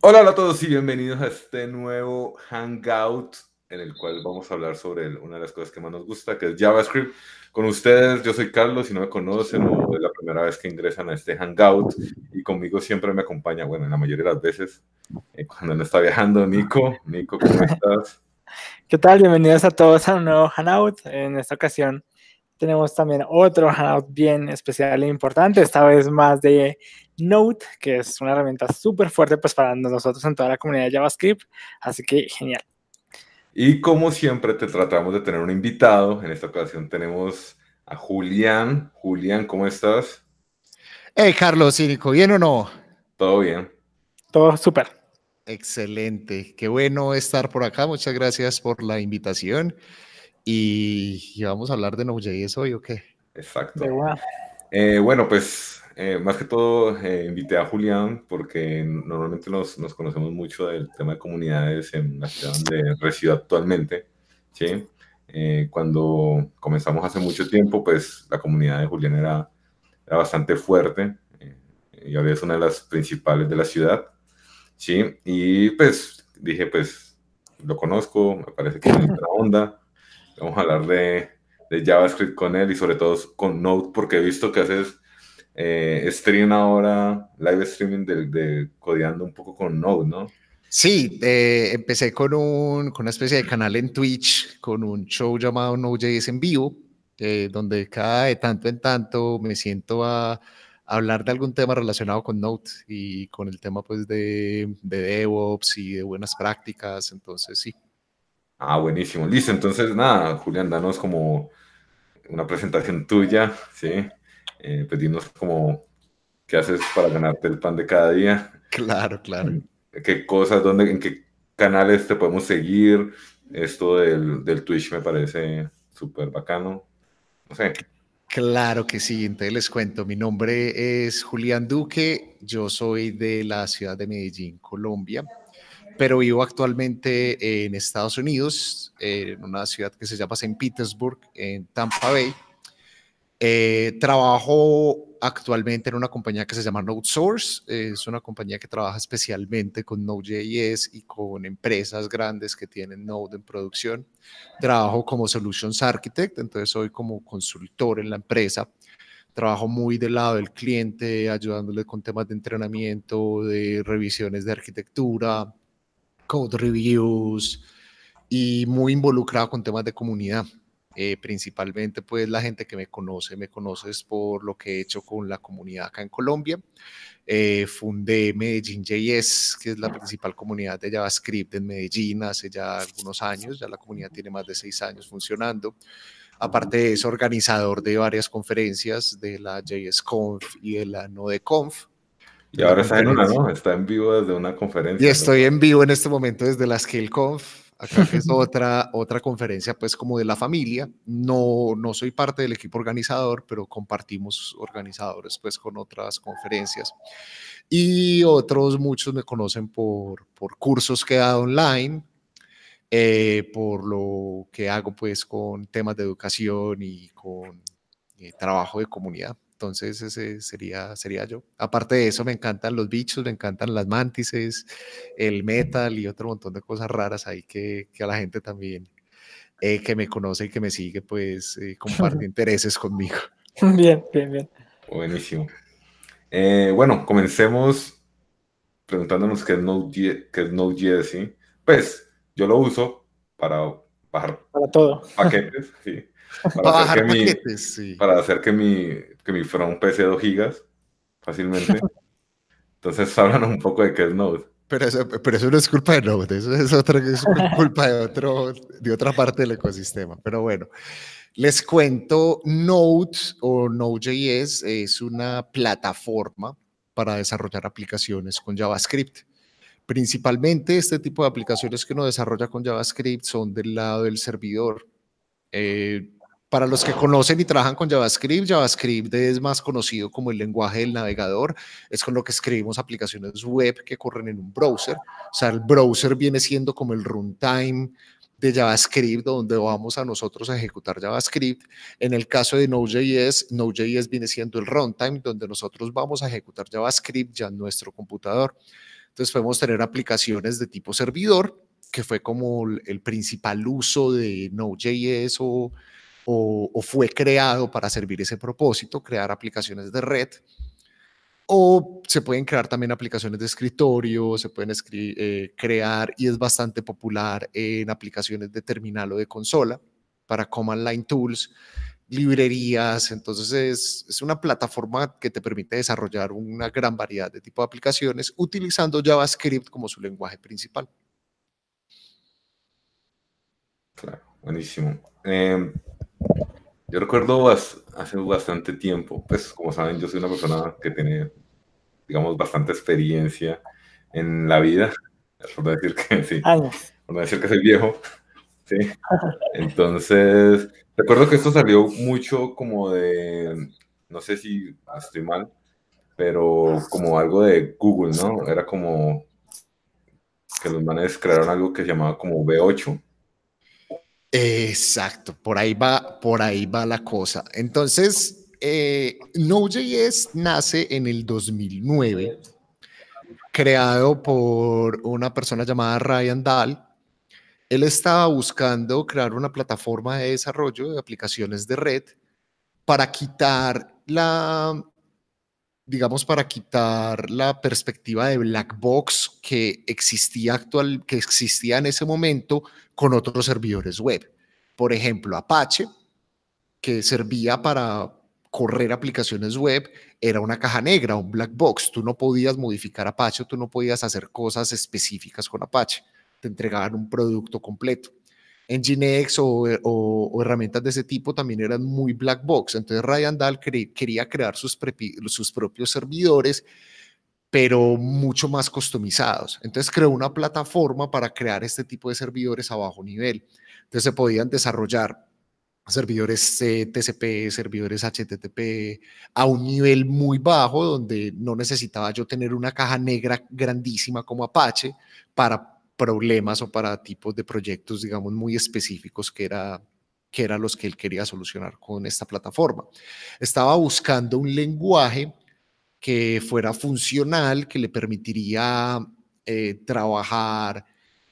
Hola, a todos y bienvenidos a este nuevo Hangout en el cual vamos a hablar sobre una de las cosas que más nos gusta, que es JavaScript. Con ustedes, yo soy Carlos, si no me conocen o es la primera vez que ingresan a este Hangout y conmigo siempre me acompaña, bueno, en la mayoría de las veces, eh, cuando no está viajando, Nico. Nico, ¿cómo estás? ¿Qué tal? Bienvenidos a todos a un nuevo Hangout. En esta ocasión tenemos también otro Hangout bien especial e importante, esta vez más de Node, que es una herramienta súper fuerte pues para nosotros en toda la comunidad de JavaScript, así que genial. Y como siempre te tratamos de tener un invitado, en esta ocasión tenemos a Julián. Julián, ¿cómo estás? Hey Carlos, Cínico, ¿bien o no? Todo bien. Todo súper. Excelente, qué bueno estar por acá, muchas gracias por la invitación. Y, vamos a hablar de Node.js hoy, ¿o qué? Exacto. Eh, bueno, pues eh, más que todo, eh, invité a Julián porque normalmente nos, nos, conocemos mucho del tema de comunidades en la ciudad donde resido actualmente. ¿sí? Eh, cuando comenzamos hace mucho tiempo, pues la comunidad de Julián era, era bastante fuerte y ahora es una de las principales de la ciudad. ¿sí? Y pues dije, pues lo conozco, me parece que es una onda. Vamos a hablar de, de JavaScript con él y sobre todo con Node porque he visto que haces eh, stream ahora, live streaming de, de, codeando un poco con Node, ¿no? Sí, eh, empecé con, un, con una especie de canal en Twitch, con un show llamado Node.js en vivo, eh, donde cada de tanto en tanto me siento a, hablar de algún tema relacionado con Node y con el tema pues de, de DevOps y de buenas prácticas, entonces sí. Ah, buenísimo. Listo, entonces nada, Julián, danos como una presentación tuya, ¿sí? Eh, pues dinos como qué haces para ganarte el pan de cada día. Claro, claro. ¿Qué cosas, dónde, en qué canales te podemos seguir? Esto del, del Twitch me parece súper bacano. No sé. Claro que sí, entonces les cuento. Mi nombre es Julián Duque, yo soy de la ciudad de Medellín, Colombia, pero vivo actualmente en Estados Unidos, en una ciudad que se llama St. Petersburg, en Tampa Bay. Eh, trabajo actualmente en una compañía que se llama NodeSource. es una compañía que trabaja especialmente con Node.js y con empresas grandes que tienen Node en producción. Trabajo como Solutions Architect, entonces soy como consultor en la empresa. Trabajo muy del lado del cliente, ayudándole con temas de entrenamiento, de revisiones de arquitectura, code reviews y muy involucrado con temas de comunidad. Eh, principalmente pues la gente que me conoce, me conoces por lo que he hecho con la comunidad acá en Colombia. Eh, fundé Medellín JS, que es la principal comunidad de JavaScript en Medellín hace ya algunos años, ya la comunidad tiene más de seis años funcionando. Aparte de eso, organizador de varias conferencias de la JSConf y de la NodeConf. Y ahora está en una, ¿no? Está en vivo desde una conferencia. Y estoy en vivo en este momento desde la SkillConf Acá es otra, otra conferencia, pues como de la familia. No, no soy parte del equipo organizador, pero compartimos organizadores, pues con otras conferencias. Y otros, muchos me conocen por, por cursos que he dado online, eh, por lo que hago, pues con temas de educación y con eh, trabajo de comunidad. Entonces ese sería, sería yo. Aparte de eso, me encantan los bichos, me encantan las mantises, el metal y otro montón de cosas raras ahí que, que a la gente también eh, que me conoce y que me sigue, pues eh, comparte intereses conmigo. Bien, bien, bien. Buenísimo. Eh, bueno, comencemos preguntándonos qué es Node.js, qué es Node.js, ¿sí? Pues yo lo uso para bajar para todo. paquetes, sí. Para, hacer que paquetes, mi, para hacer que mi, que mi front pese 2 gigas fácilmente. Entonces hablan un poco de qué es Node. Pero eso, pero eso no es culpa de Node, eso es, otra, culpa de, otro, de otra parte del ecosistema. Pero bueno, les cuento, Node o Node.js es una plataforma para desarrollar aplicaciones con JavaScript. Principalmente este tipo de aplicaciones que uno desarrolla con JavaScript son del lado del servidor. Eh, para los que conocen y trabajan con JavaScript, JavaScript es más conocido como el lenguaje del navegador, es con lo que escribimos aplicaciones web que corren en un browser. O sea, el browser viene siendo como el runtime de JavaScript, donde vamos a nosotros a ejecutar JavaScript. En el caso de Node.js, Node.js viene siendo el runtime, donde nosotros vamos a ejecutar JavaScript ya en nuestro computador. Entonces podemos tener aplicaciones de tipo servidor, que fue como el principal uso de Node.js o, o, fue creado para servir ese propósito, crear aplicaciones de red. O se pueden crear también aplicaciones de escritorio, se pueden eh, crear y es bastante popular en aplicaciones de terminal o de consola para Command Line Tools, librerías. Entonces es, es una plataforma que te permite desarrollar una gran variedad de tipo de aplicaciones utilizando JavaScript como su lenguaje principal. Claro, buenísimo. Em, yo recuerdo hace bastante tiempo, pues como saben, yo soy una persona que tiene, digamos, bastante experiencia en la vida, por decir que sí, por decir que soy viejo, sí. Entonces, recuerdo que esto salió mucho como de, no sé si estoy mal, pero como algo de Google, ¿no? Era como que los manes crearon algo que se llamaba como V8 Exacto, por ahí va, por ahí va la cosa. Entonces, eh, Node.js nace en el 2009, creado por una persona llamada Ryan Dahl. Él estaba buscando crear una plataforma de desarrollo de aplicaciones de red para quitar la, digamos, para quitar la perspectiva de black box que existía actual, que existía en ese momento con otros servidores web. Por ejemplo, Apache, que servía para correr aplicaciones web, era una caja negra, un black box. Tú no podías modificar Apache, tú no podías hacer cosas específicas con Apache. Te entregaban un producto completo. Nginx o, o, herramientas de ese tipo también eran muy black box. Entonces Ryan Dahl quería crear sus propios servidores, pero mucho más customizados. Entonces creó una plataforma para crear este tipo de servidores a bajo nivel. Entonces se podían desarrollar servidores TCP, servidores HTTP a un nivel muy bajo donde no necesitaba yo tener una caja negra grandísima como Apache para problemas o para tipos de proyectos, digamos, muy específicos que era que eran los que él quería solucionar con esta plataforma. Estaba buscando un lenguaje que fuera funcional, que le permitiría eh, trabajar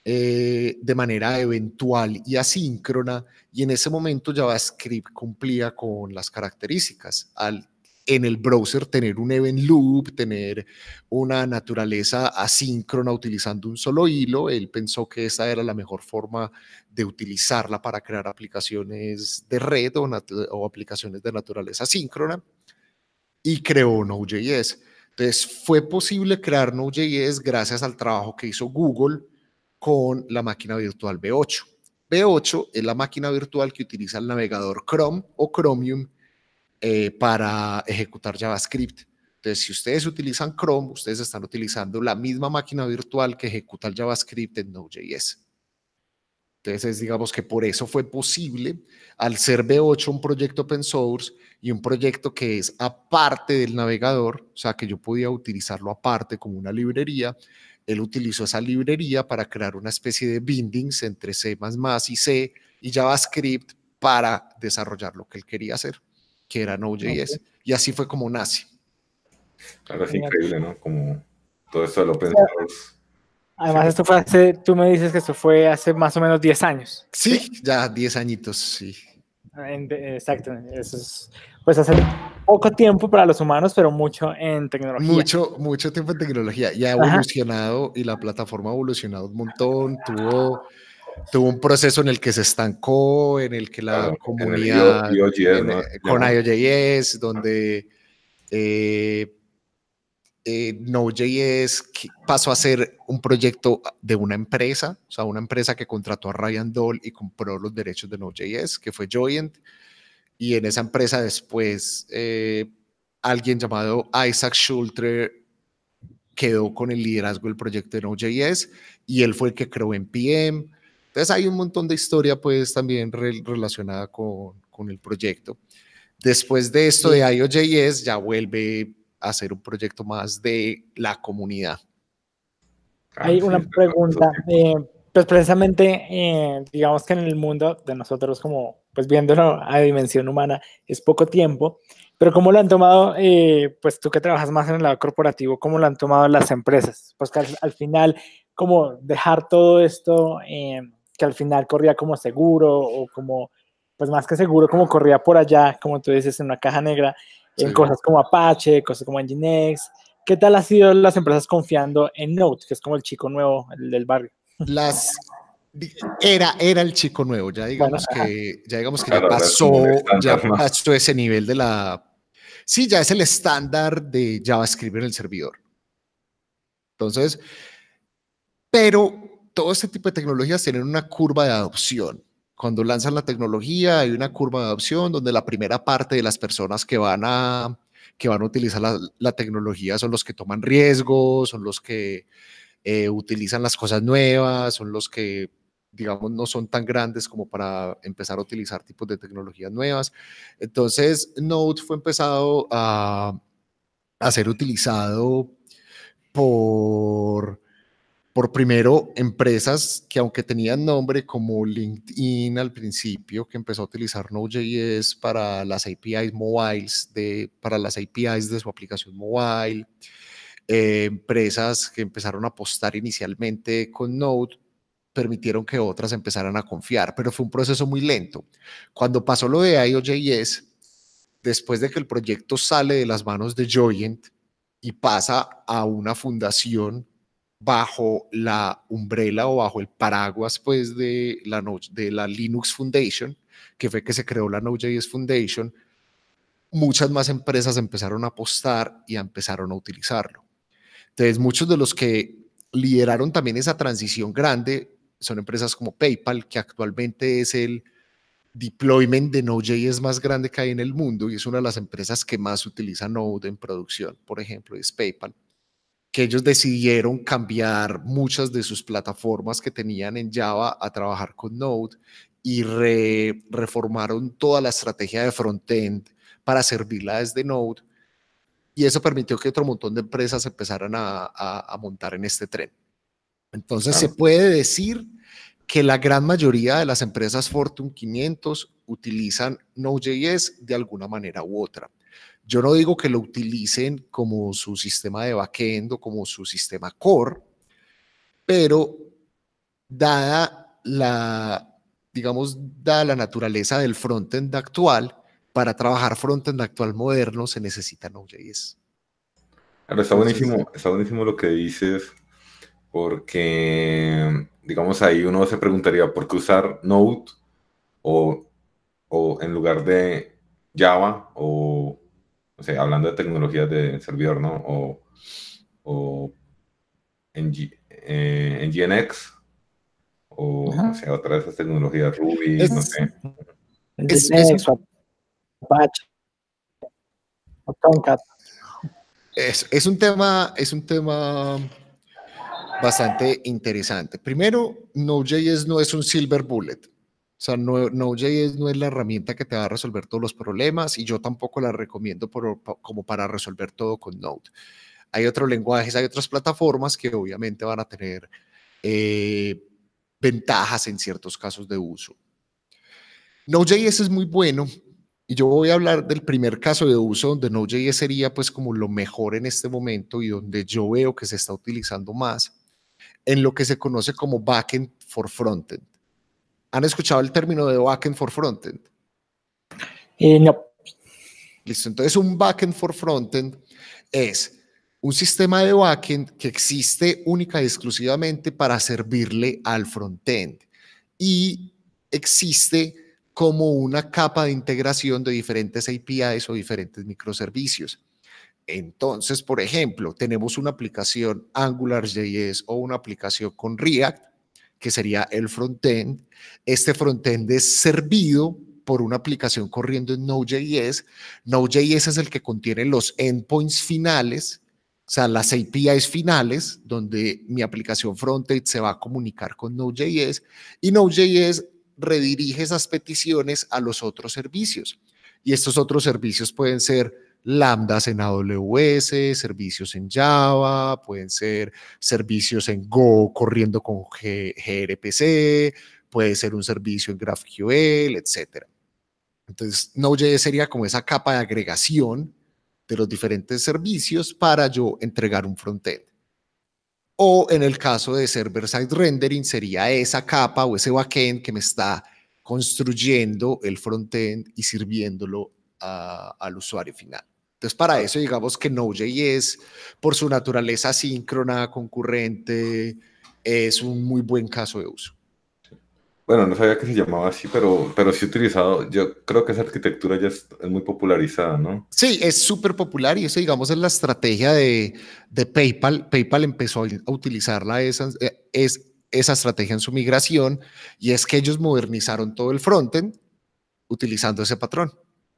eh, de manera eventual y asíncrona, y en ese momento JavaScript cumplía con las características. Al en el browser tener un event loop, tener una naturaleza asíncrona utilizando un solo hilo. Él pensó que esa era la mejor forma de utilizarla para crear aplicaciones de red o, aplicaciones de naturaleza asíncrona y creó Node.js. Entonces fue posible crear Node.js gracias al trabajo que hizo Google con la máquina virtual V8. V8 es la máquina virtual que utiliza el navegador Chrome o Chromium eh, para ejecutar JavaScript. Entonces, si ustedes utilizan Chrome, ustedes están utilizando la misma máquina virtual que ejecuta el JavaScript en Node.js. Entonces, digamos que por eso fue posible, al ser V8 un proyecto open source y un proyecto que es aparte del navegador, o sea, que yo podía utilizarlo aparte como una librería, él utilizó esa librería para crear una especie de bindings entre C++ y C y JavaScript para desarrollar lo que él quería hacer que era Node.js. Y así fue como nace. Claro, es increíble, ¿no? Como todo esto del open source. Además, esto fue hace, tú me dices que esto fue hace más o menos 10 años. Sí, ya 10 añitos, sí. exacto, eso es, pues hace poco tiempo para los humanos, pero mucho en tecnología. Mucho, mucho tiempo en tecnología. Y ha evolucionado y la plataforma ha evolucionado un montón, tuvo tuvo un proceso en el que se estancó, en el que la comunidad con IOJS, donde eh, eh, Node.js pasó a ser un proyecto de una empresa, o sea, una empresa que contrató a Ryan Doll y compró los derechos de Node.js, que fue Joyent, y en esa empresa después eh, alguien llamado Isaac Schulter quedó con el liderazgo del proyecto de Node.js y él fue el que creó NPM, entonces hay un montón de historia pues también relacionada con, con, el proyecto. Después de esto de IOJS ya vuelve a ser un proyecto más de la comunidad. Hay una pregunta, eh, pues precisamente eh, digamos que en el mundo de nosotros como pues viéndolo a dimensión humana es poco tiempo Pero ¿cómo lo han tomado, eh, pues tú que trabajas más en el lado corporativo, cómo lo han tomado las empresas? Pues que al, final, como dejar todo esto, eh, que al final corría como seguro o como, pues más que seguro, como corría por allá, como tú dices, en una caja negra, en cosas como Apache, cosas como Nginx. ¿Qué tal ha sido las empresas confiando en Node, que es como el chico nuevo el del barrio? Las era, era el chico nuevo, ya digamos que, ya, digamos que ya pasó, ya pasó ese nivel de la... Sí, ya es el estándar de JavaScript en el servidor. Entonces, pero todo este tipo de tecnologías tienen una curva de adopción. Cuando lanzan la tecnología hay una curva de adopción donde la primera parte de las personas que van a, que van a utilizar la, tecnología son los que toman riesgos, son los que eh, utilizan las cosas nuevas, son los que digamos, no son tan grandes como para empezar a utilizar tipos de tecnologías nuevas. Entonces, Node fue empezado a, a ser utilizado por, por primero empresas que aunque tenían nombre como LinkedIn al principio, que empezó a utilizar Node.js para las APIs mobiles, de, para las APIs de su aplicación mobile, eh, empresas que empezaron a apostar inicialmente con Node permitieron que otras empezaran a confiar, pero fue un proceso muy lento. Cuando pasó lo de IOJS, después de que el proyecto sale de las manos de Joyent y pasa a una fundación bajo la umbrella o bajo el paraguas pues de la, de la Linux Foundation, que fue que se creó la Node.js Foundation, muchas más empresas empezaron a apostar y empezaron a utilizarlo. Entonces, muchos de los que lideraron también esa transición grande son empresas como PayPal, que actualmente es el deployment de Node.js más grande que hay en el mundo y es una de las empresas que más utiliza Node en producción, por ejemplo, es PayPal, que ellos decidieron cambiar muchas de sus plataformas que tenían en Java a trabajar con Node y reformaron toda la estrategia de frontend para servirla desde Node. Y eso permitió que otro montón de empresas empezaran a, a montar en este tren. Entonces se puede decir que la gran mayoría de las empresas Fortune 500 utilizan Node.js de alguna manera u otra. Yo no digo que lo utilicen como su sistema de backend o como su sistema core, pero dada la, digamos, dada la naturaleza del frontend actual, para trabajar frontend actual moderno se necesita Node.js. está buenísimo, está buenísimo lo que dices porque, digamos, ahí uno se preguntaría por qué usar Node o, o en lugar de Java o, o sea, hablando de tecnologías de servidor, ¿no? O, o en, eh, en GNX o, o sea, otra de esas tecnologías Ruby, no sé. Es, es, Apache, es, es un tema, es un tema bastante interesante. Primero, Node.js no es un silver bullet. O sea, Node.js no es la herramienta que te va a resolver todos los problemas y yo tampoco la recomiendo como para resolver todo con Node. Hay otros lenguajes, hay otras plataformas que obviamente van a tener eh, ventajas en ciertos casos de uso. Node.js es muy bueno y yo voy a hablar del primer caso de uso donde Node.js sería pues como lo mejor en este momento y donde yo veo que se está utilizando más en lo que se conoce como backend for frontend. ¿Han escuchado el término de backend for frontend? Eh, no. Listo, entonces un backend for frontend es un sistema de backend que existe única y exclusivamente para servirle al frontend y existe como una capa de integración de diferentes APIs o diferentes microservicios. Entonces, por ejemplo, tenemos una aplicación AngularJS o una aplicación con React, que sería el frontend. Este frontend es servido por una aplicación corriendo en Node.js. Node.js es el que contiene los endpoints finales, o sea, las APIs finales, donde mi aplicación frontend se va a comunicar con Node.js y Node.js redirige esas peticiones a los otros servicios. Y estos otros servicios pueden ser lambdas en AWS, servicios en Java, pueden ser servicios en Go corriendo con gRPC, puede ser un servicio en GraphQL, etc. Entonces, Node.js sería como esa capa de agregación de los diferentes servicios para yo entregar un frontend. O en el caso de server-side rendering, sería esa capa o ese backend que me está construyendo el frontend y sirviéndolo al usuario final. Entonces, para eso, digamos que Node.js, por su naturaleza síncrona, concurrente, es un muy buen caso de uso. Bueno, no sabía que se llamaba así, pero, pero sí utilizado. Yo creo que esa arquitectura ya es, muy popularizada, ¿no? Sí, es súper popular y eso, digamos, es la estrategia de, de PayPal. PayPal empezó a utilizarla esa, eh, es, esa estrategia en su migración y es que ellos modernizaron todo el frontend utilizando ese patrón.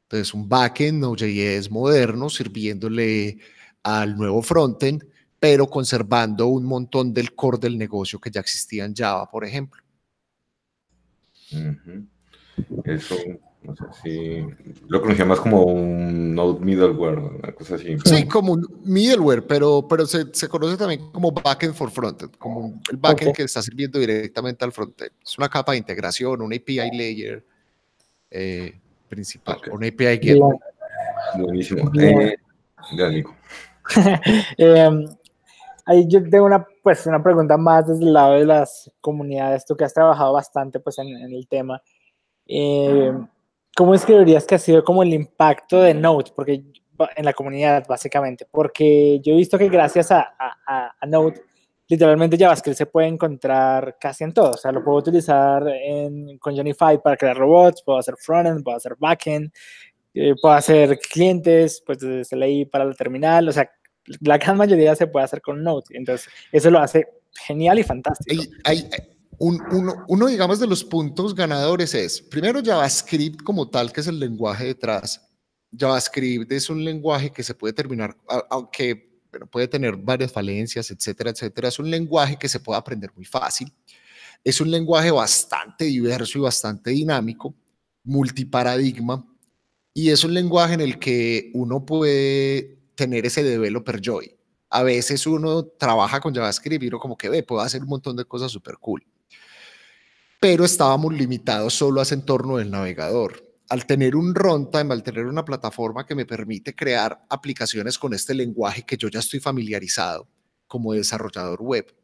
Entonces, un backend Node.js moderno sirviéndole al nuevo frontend, pero conservando un montón del core del negocio que ya existía en Java, por ejemplo. Eso, no sé si lo conocía más como un Node middleware, una cosa así. Sí, como un middleware, pero, pero se, se conoce también como backend for frontend, como el backend que está sirviendo directamente al frontend. Es una capa de integración, un API layer eh, principal, un API gateway. Buenísimo. Eh, em, ahí yo tengo una, pues, una pregunta más desde el lado de las comunidades, tú que has trabajado bastante pues, en, el tema. Eh, ¿Cómo escribirías que ha sido como el impacto de Node porque, en la comunidad, básicamente? Porque yo he visto que gracias a, a, a Node, literalmente JavaScript se puede encontrar casi en todo. O sea, lo puedo utilizar en, con Unify para crear robots, puedo hacer frontend, puedo hacer backend, eh, puedo hacer clientes, pues desde la para la terminal. O sea, la gran mayoría se puede hacer con Node. Entonces, eso lo hace genial y fantástico. Hay, un, uno, uno, digamos, de los puntos ganadores es, primero, JavaScript como tal, que es el lenguaje detrás. JavaScript es un lenguaje que se puede terminar, aunque puede tener varias falencias, etcétera, etcétera. Es un lenguaje que se puede aprender muy fácil. Es un lenguaje bastante diverso y bastante dinámico, multiparadigma, y es un lenguaje en el que uno puede tener ese developer joy. A veces uno trabaja con JavaScript y uno como que ve, puedo hacer un montón de cosas súper cool. Pero estábamos limitados solo a ese entorno del navegador. Al tener un runtime, al tener una plataforma que me permite crear aplicaciones con este lenguaje que yo ya estoy familiarizado como desarrollador web,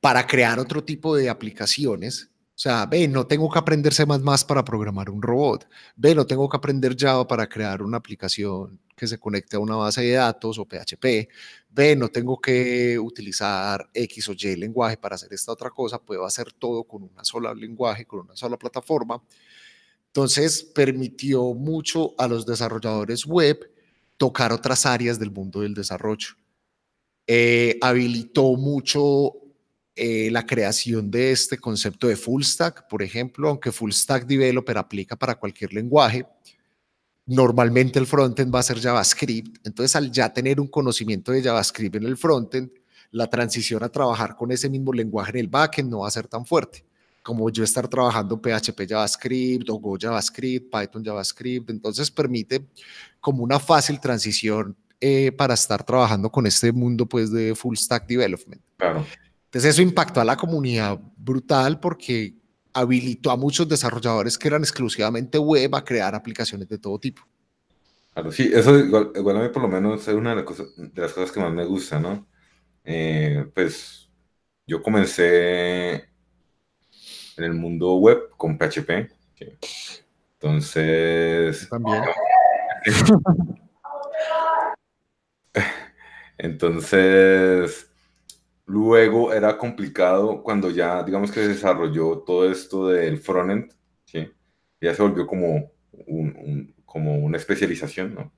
para crear otro tipo de aplicaciones, o sea, ve, no tengo que aprender C++ para programar un robot. Ve, no tengo que aprender Java para crear una aplicación que se conecte a una base de datos o PHP. Ve, no tengo que utilizar X o Y lenguaje para hacer esta otra cosa. Puedo hacer todo con una sola lenguaje, con una sola plataforma. Entonces, permitió mucho a los desarrolladores web tocar otras áreas del mundo del desarrollo. Eh, habilitó mucho eh, la creación de este concepto de full stack, por ejemplo, aunque full stack developer aplica para cualquier lenguaje, normalmente el frontend va a ser JavaScript, entonces al ya tener un conocimiento de JavaScript en el frontend, la transición a trabajar con ese mismo lenguaje en el backend no va a ser tan fuerte como yo estar trabajando PHP JavaScript o Go JavaScript, Python JavaScript, entonces permite como una fácil transición eh, para estar trabajando con este mundo pues de full stack development. Claro. Entonces eso impactó a la comunidad brutal porque habilitó a muchos desarrolladores que eran exclusivamente web a crear aplicaciones de todo tipo. Claro, sí, eso igual, a mí por lo menos es una de las cosas, de las cosas que más me gusta, ¿no? Eh, pues yo comencé en el mundo web con PHP. Entonces... También. Entonces, Luego era complicado cuando ya, digamos que se desarrolló todo esto del frontend, ¿sí? ya se volvió como, un, como una especialización, ¿no?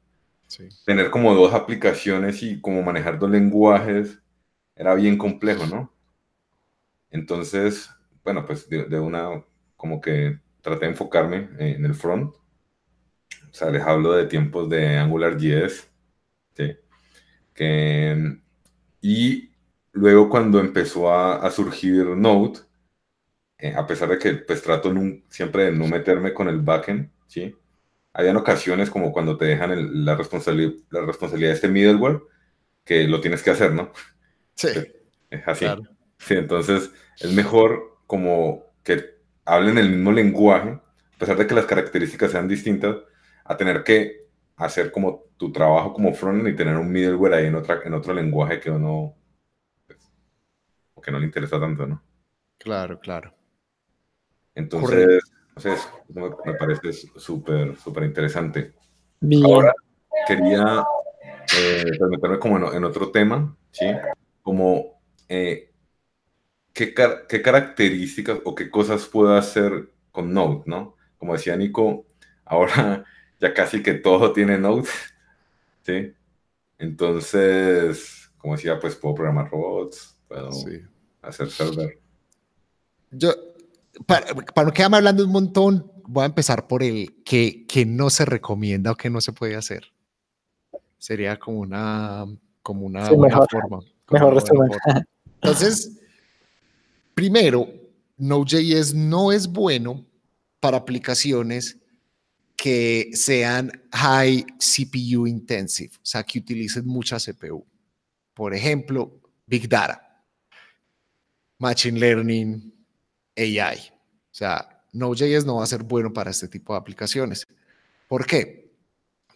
Tener como dos aplicaciones y como manejar dos lenguajes era bien complejo, ¿no? Entonces, bueno, pues de, de una, como que traté de enfocarme en el front. O sea, les hablo de tiempos de AngularJS, ¿sí? Que, y Luego cuando empezó a, surgir Node, eh, a pesar de que pues trato siempre de no meterme con el backend, ¿sí? Habían ocasiones como cuando te dejan la, responsabilidad, la responsabilidad de este middleware, que lo tienes que hacer, ¿no? Sí. Es así. Sí, entonces es mejor como que hablen el mismo lenguaje a pesar de que las características sean distintas, a tener que hacer como tu trabajo como frontend y tener un middleware ahí en, otra, en otro lenguaje que uno, pues, o que no le interesa tanto, ¿no? Claro, claro. Entonces, me parece súper, súper interesante. Ahora quería eh, meterme como en, otro tema, ¿sí? Como, eh, ¿qué, ¿qué, características o qué cosas puedo hacer con Node, ¿no? Como decía Nico, ahora ya casi que todo tiene Node, ¿sí? Entonces, como decía, pues puedo programar robots, puedo hacer server. Yo, para, para no quedarme hablando un montón, voy a empezar por el que, que no se recomienda o que no se puede hacer. Sería como una, como una buena forma. Mejor resumen. Entonces, primero, Node.js no es bueno para aplicaciones que sean high CPU intensive, o sea, que utilicen mucha CPU. Por ejemplo, Big Data, Machine Learning, AI. O sea, Node.js no va a ser bueno para este tipo de aplicaciones. ¿Por qué?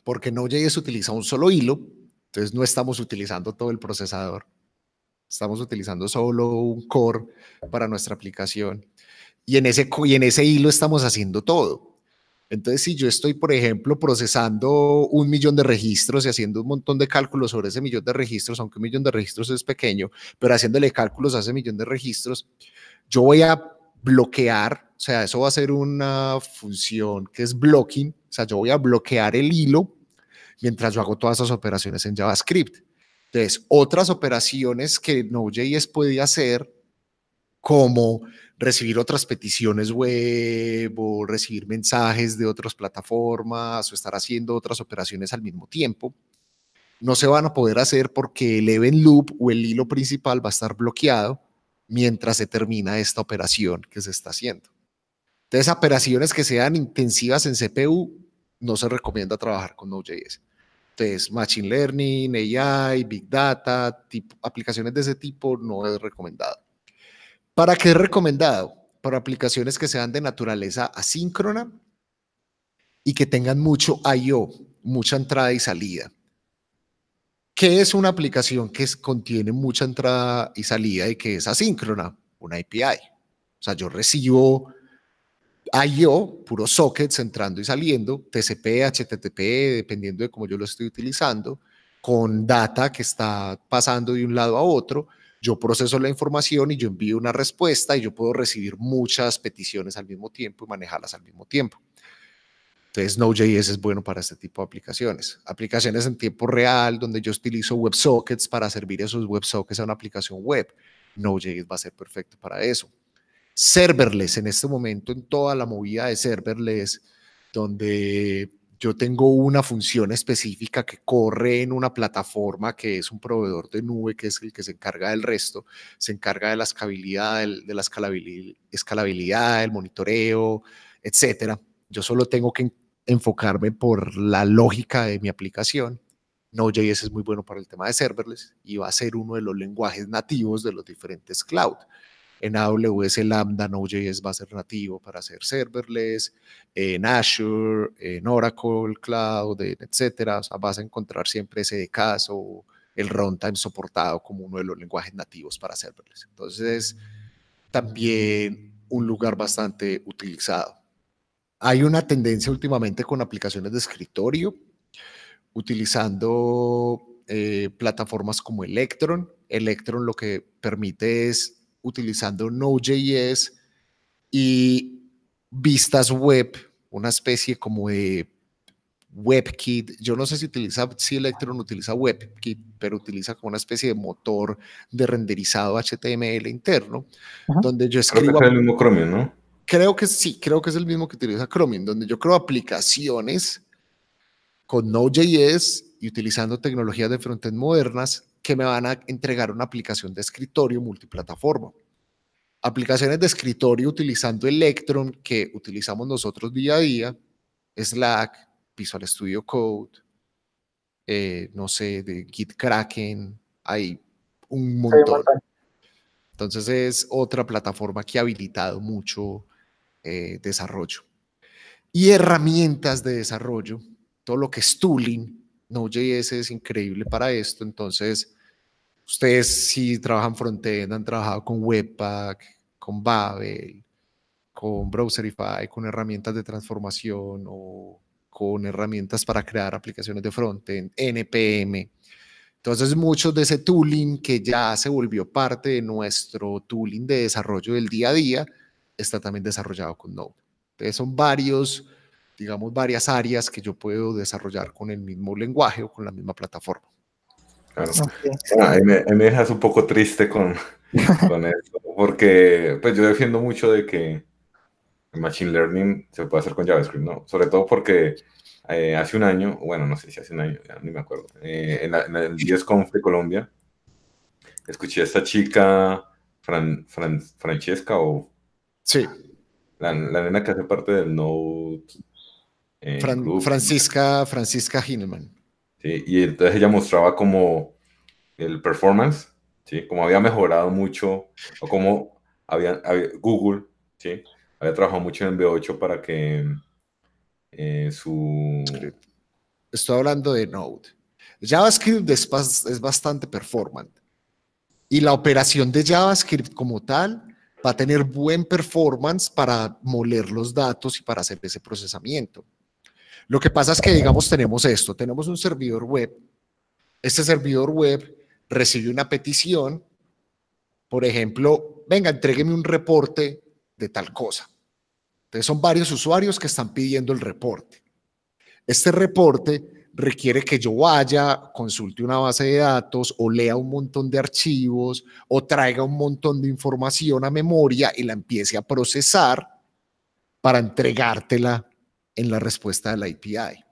Porque Node.js utiliza un solo hilo, entonces no estamos utilizando todo el procesador. Estamos utilizando solo un core para nuestra aplicación. Y en ese, y en ese hilo estamos haciendo todo. Entonces, si yo estoy, por ejemplo, procesando un millón de registros y haciendo un montón de cálculos sobre ese millón de registros, aunque un millón de registros es pequeño, pero haciéndole cálculos a ese millón de registros, yo voy a bloquear, o sea, eso va a ser una función que es blocking, o sea, yo voy a bloquear el hilo mientras yo hago todas esas operaciones en JavaScript. Entonces, otras operaciones que Node.js puede hacer, como recibir otras peticiones web o recibir mensajes de otras plataformas o estar haciendo otras operaciones al mismo tiempo, no se van a poder hacer porque el event loop o el hilo principal va a estar bloqueado mientras se termina esta operación que se está haciendo. Entonces, operaciones que sean intensivas en CPU, no se recomienda trabajar con Node.js. Entonces, Machine Learning, AI, Big Data, tipo, aplicaciones de ese tipo no es recomendado. ¿Para qué es recomendado? Para aplicaciones que sean de naturaleza asíncrona y que tengan mucho I.O., mucha entrada y salida. ¿Qué es una aplicación que contiene mucha entrada y salida y que es asíncrona? Una API. O sea, yo recibo I.O., puros sockets entrando y saliendo, TCP, HTTP, dependiendo de cómo yo lo estoy utilizando, con data que está pasando de un lado a otro yo proceso la información y yo envío una respuesta y yo puedo recibir muchas peticiones al mismo tiempo y manejarlas al mismo tiempo. Entonces, Node.js es bueno para este tipo de aplicaciones. Aplicaciones en tiempo real, donde yo utilizo WebSockets para servir esos WebSockets a una aplicación web. Node.js va a ser perfecto para eso. Serverless, en este momento, en toda la movida de serverless, donde yo tengo una función específica que corre en una plataforma que es un proveedor de nube, que es el que se encarga del resto, se encarga de la escalabilidad, de la escalabilidad, el monitoreo, etcétera. Yo solo tengo que enfocarme por la lógica de mi aplicación. Node.js es muy bueno para el tema de serverless y va a ser uno de los lenguajes nativos de los diferentes cloud. En AWS Lambda Node.js va a ser nativo para hacer serverless, en Azure, en Oracle Cloud, etcétera. O sea, vas a encontrar siempre SDKs o el runtime soportado como uno de los lenguajes nativos para serverless. Entonces, también un lugar bastante utilizado. Hay una tendencia últimamente con aplicaciones de escritorio, utilizando eh, plataformas como Electron. Electron lo que permite es utilizando Node.js y vistas web, una especie como de WebKit. Yo no sé si utiliza, si Electron utiliza WebKit, pero utiliza como una especie de motor de renderizado HTML interno, donde yo escribo. Creo que es el mismo Chromium, ¿no? Creo que sí, creo que es el mismo que utiliza Chromium, donde yo creo aplicaciones con Node.js y utilizando tecnologías de frontend modernas que me van a entregar una aplicación de escritorio multiplataforma. Aplicaciones de escritorio utilizando Electron que utilizamos nosotros día a día, Slack, Visual Studio Code, eh, no sé, de Git Kraken, hay un montón. Entonces es otra plataforma que ha habilitado mucho eh, desarrollo. y herramientas de desarrollo, todo lo que es tooling. Node.js es increíble para esto, entonces ustedes si trabajan frontend, han trabajado con Webpack, con Babel, con Browserify, con herramientas de transformación o con herramientas para crear aplicaciones de frontend, NPM. Entonces, muchos de ese tooling que ya se volvió parte de nuestro tooling de desarrollo del día a día, está también desarrollado con Node. Entonces, son varios, digamos, varias áreas que yo puedo desarrollar con el mismo lenguaje o con la misma plataforma. Claro. Ah, me, me, dejas un poco triste con, con eso, porque pues yo defiendo mucho de que el Machine Learning se puede hacer con JavaScript, ¿no? Sobre todo porque eh, hace un año, bueno, no sé si hace un año, ya ni me acuerdo, eh, en, en, el 10Conf de Colombia, escuché a esta chica, Fran, Fran, Francesca, o... Sí. La, la, nena que hace parte del Node... Fran, Francisca, Francisca Hineman. Sí, y entonces ella mostraba como el performance, ¿sí? Como había mejorado mucho, o como había, había Google, ¿sí? Había trabajado mucho en V8 para que eh, su... Estoy hablando de Node. JavaScript es, es bastante performante. Y la operación de JavaScript como tal va a tener buen performance para moler los datos y para hacer ese procesamiento. Lo que pasa es que, digamos, tenemos esto, tenemos un servidor web. Este servidor web recibe una petición, por ejemplo, venga, entrégueme un reporte de tal cosa. Entonces son varios usuarios que están pidiendo el reporte. Este reporte requiere que yo vaya, consulte una base de datos o lea un montón de archivos o traiga un montón de información a memoria y la empiece a procesar para entregártela en la respuesta de la API.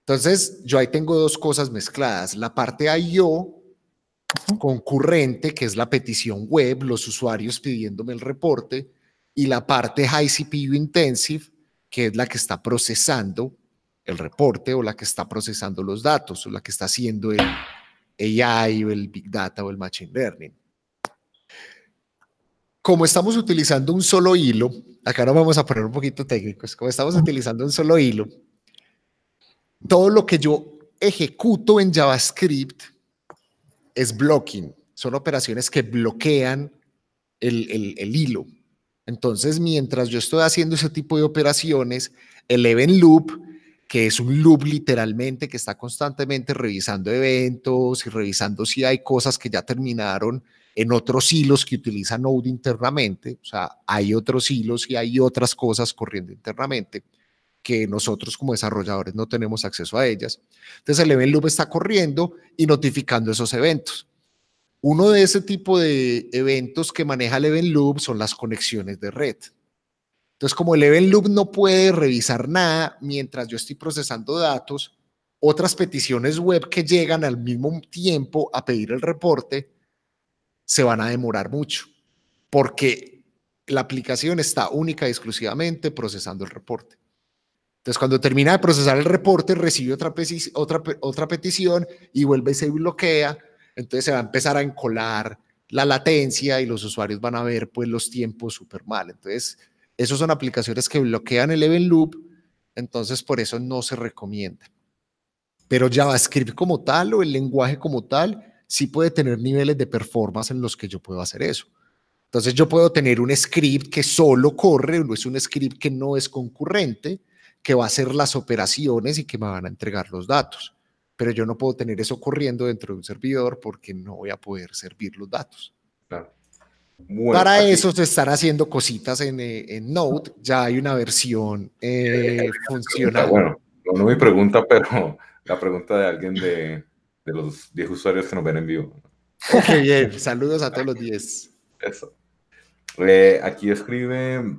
Entonces, yo ahí tengo dos cosas mezcladas. La parte IO concurrente, que es la petición web, los usuarios pidiéndome el reporte, y la parte High CPU Intensive, que es la que está procesando el reporte o la que está procesando los datos o la que está haciendo el AI o el Big Data o el Machine Learning. Como estamos utilizando un solo hilo, acá nos vamos a poner un poquito técnicos, como estamos utilizando un solo hilo, todo lo que yo ejecuto en JavaScript es blocking, son operaciones que bloquean el, hilo, entonces, mientras yo estoy haciendo ese tipo de operaciones, el event loop, que es un loop literalmente que está constantemente revisando eventos y revisando si hay cosas que ya terminaron en otros hilos que utiliza Node internamente, o sea, hay otros hilos y hay otras cosas corriendo internamente que nosotros como desarrolladores no tenemos acceso a ellas. Entonces el event loop está corriendo y notificando esos eventos. Uno de ese tipo de eventos que maneja el Event Loop son las conexiones de red. Entonces, como el Event Loop no puede revisar nada mientras yo estoy procesando datos, otras peticiones web que llegan al mismo tiempo a pedir el reporte se van a demorar mucho, porque la aplicación está única y exclusivamente procesando el reporte. Entonces, cuando termina de procesar el reporte, recibe otra, otra, otra petición y vuelve y se bloquea entonces se va a empezar a encolar la latencia y los usuarios van a ver pues los tiempos súper mal. Entonces, esos son aplicaciones que bloquean el event loop, entonces por eso no se recomienda. Pero JavaScript como tal o el lenguaje como tal sí puede tener niveles de performance en los que yo puedo hacer eso. Entonces yo puedo tener un script que solo corre, no es un script que no es concurrente, que va a hacer las operaciones y que me van a entregar los datos pero yo no puedo tener eso corriendo dentro de un servidor porque no voy a poder servir los datos. Claro. Para eso se están haciendo cositas en, eh, en, Node, ya hay una versión eh, funcional. Bueno, no, me pregunta, pero la pregunta de alguien de, de los 10 usuarios que nos ven en vivo. Ok, bien, saludos a todos los 10. Eso. Eh, aquí escribe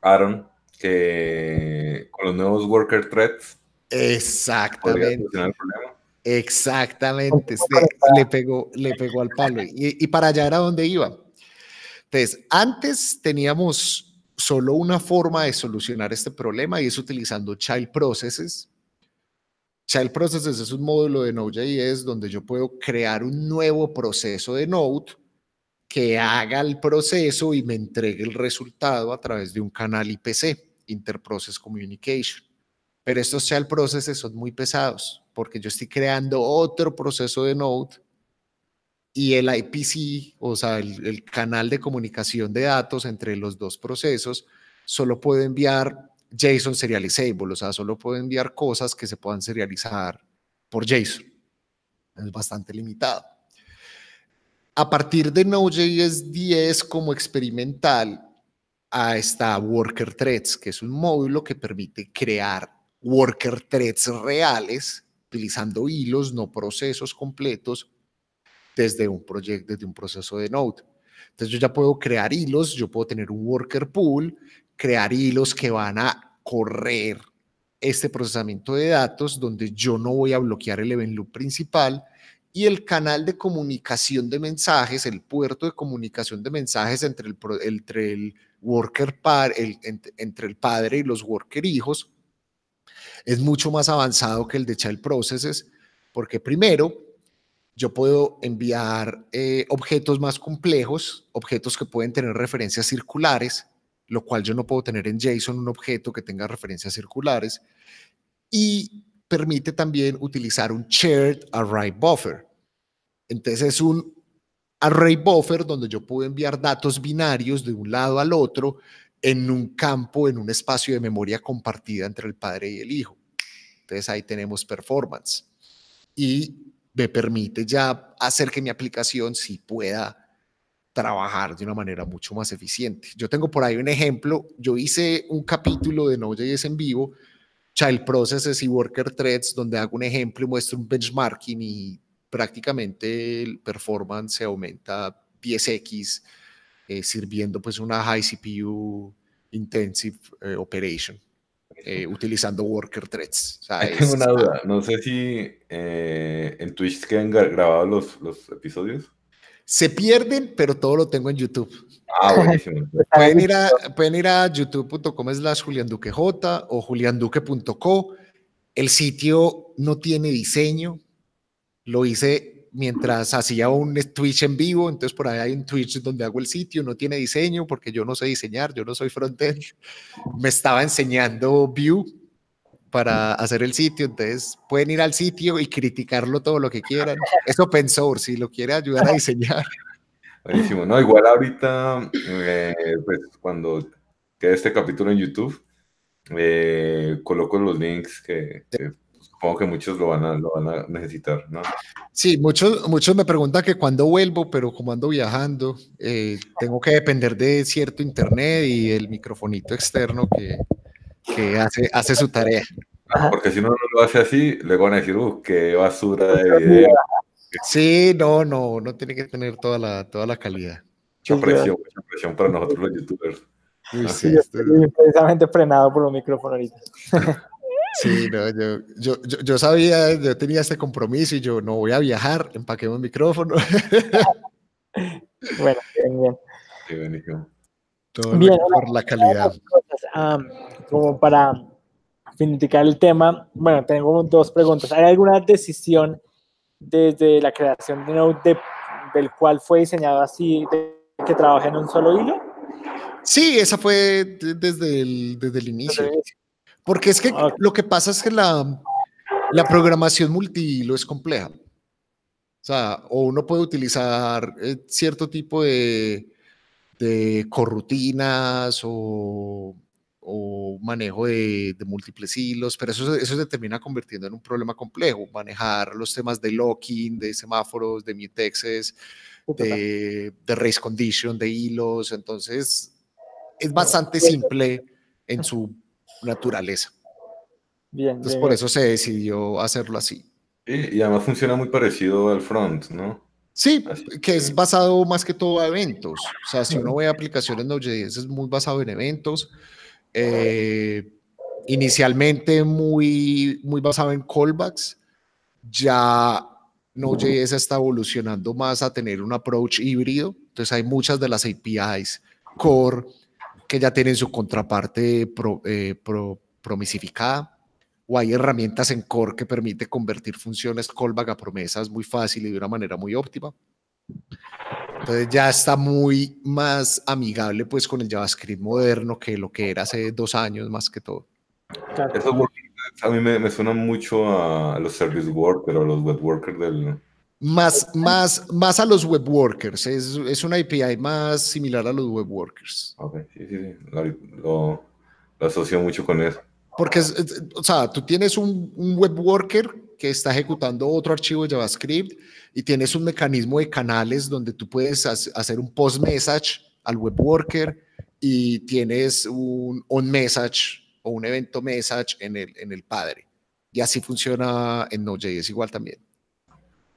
Aaron que con los nuevos worker threads Exactamente. Exactamente. le, pegó, le pegó al palo. Y, y para allá era donde iba. Entonces, antes teníamos solo una forma de solucionar este problema y es utilizando Child Processes. Child Processes es un módulo de Node.js donde yo puedo crear un nuevo proceso de Node que haga el proceso y me entregue el resultado a través de un canal IPC. interprocess communication. Pero estos child processes son muy pesados porque yo estoy creando otro proceso de Node y el IPC, o sea, el, el, canal de comunicación de datos entre los dos procesos, solo puede enviar JSON serializable, o sea, solo puede enviar cosas que se puedan serializar por JSON. Es bastante limitado. A partir de Node.js 10 como experimental, está Worker Threads, que es un módulo que permite crear Worker Threads reales utilizando hilos, no procesos completos, desde un proyecto, desde un proceso de Node. Entonces yo ya puedo crear hilos, yo puedo tener un worker pool, crear hilos que van a correr este procesamiento de datos donde yo no voy a bloquear el event loop principal y el canal de comunicación de mensajes, el puerto de comunicación de mensajes entre el, entre el worker par, el, entre el padre y los worker hijos, es mucho más avanzado que el de child processes, porque primero yo puedo enviar eh, objetos más complejos, objetos que pueden tener referencias circulares, lo cual yo no puedo tener en JSON un objeto que tenga referencias circulares, y permite también utilizar un shared array buffer. Entonces es un array buffer donde yo puedo enviar datos binarios de un lado al otro en un campo, en un espacio de memoria compartida entre el padre y el hijo. Entonces ahí tenemos performance. Y me permite ya hacer que mi aplicación sí pueda trabajar de una manera mucho más eficiente. Yo tengo por ahí un ejemplo, yo hice un capítulo de Node.js en vivo, Child Processes y Worker Threads, donde hago un ejemplo y muestro un benchmarking y prácticamente el performance se aumenta 10x, eh, sirviendo pues una high CPU intensive eh, operation. Eh, utilizando worker threads. tengo una duda, no sé si en Twitch quedan grabados los, los episodios. Se pierden, pero todo lo tengo en YouTube. Ah, buenísimo. pueden, ir a, pueden ir a youtube.com slash julianduquej o julianduque.co. El sitio no tiene diseño. Lo hice mientras hacía un Twitch en vivo, entonces por ahí hay un Twitch donde hago el sitio, no tiene diseño porque yo no sé diseñar, yo no soy frontend. Me estaba enseñando Vue, para hacer el sitio, entonces pueden ir al sitio y criticarlo todo lo que quieran. Es open source, si lo quiere ayudar a diseñar. Buenísimo, no, igual ahorita, eh, pues cuando quede este capítulo en YouTube, eh, coloco los links que, supongo que muchos lo van a, lo van a necesitar, ¿no? Sí, muchos, muchos me preguntan que cuándo vuelvo, pero como ando viajando, eh, tengo que depender de cierto internet y el microfonito externo que, que hace, hace su tarea. Porque si no lo hace así, le van a decir, uh, qué basura de video. Sí, no, no, no tiene que tener toda la, toda la calidad. Mucha presión, mucha presión para nosotros los youtubers. sí, estoy precisamente frenado por los micrófonos ahorita. Sí, no, yo, yo, yo, sabía, yo tenía este compromiso y yo no voy a viajar, empaquemos el micrófono. bueno, bien, bien. Sí, buenísimo. Todo bien, por la calidad como para finalizar el tema, bueno, tengo dos preguntas. ¿Hay alguna decisión desde la creación de Node del cual fue diseñado así, que trabaje en un solo hilo? Sí, esa fue desde el, desde el inicio. Porque es que lo que pasa es que la, la programación multihilo es compleja. O sea, o uno puede utilizar eh, cierto tipo de, de corrutinas o o manejo de, múltiples hilos, pero eso, eso se termina convirtiendo en un problema complejo, manejar los temas de locking, de semáforos, de mutexes, de, de race condition, de hilos, entonces es bastante simple en su naturaleza. Bien, entonces por eso se decidió hacerlo así. Y, además funciona muy parecido al front, ¿no? Sí, que es basado más que todo a eventos. O sea, si uno ve aplicaciones Node.js es muy basado en eventos. Eh, inicialmente muy, muy basado en callbacks, ya Node.js está evolucionando más a tener un approach híbrido, entonces hay muchas de las APIs core que ya tienen su contraparte eh, promisificada, o hay herramientas en core que permite convertir funciones callback a promesas muy fácil y de una manera muy óptima. Entonces ya está muy más amigable pues con el JavaScript moderno que lo que era hace dos años más que todo. Eso a mí me, me, suena mucho a los service workers o los web workers del... Más, más, más a los web workers, es, es una API más similar a los web workers. Ok, sí, sí, sí. Lo, lo, asocio mucho con eso. Porque, o sea, tú tienes un, un web worker que está ejecutando otro archivo de JavaScript y tienes un mecanismo de canales donde tú puedes hacer un post message al web worker y tienes un on message o un evento message en el, en el padre. Y así funciona en Node.js igual también.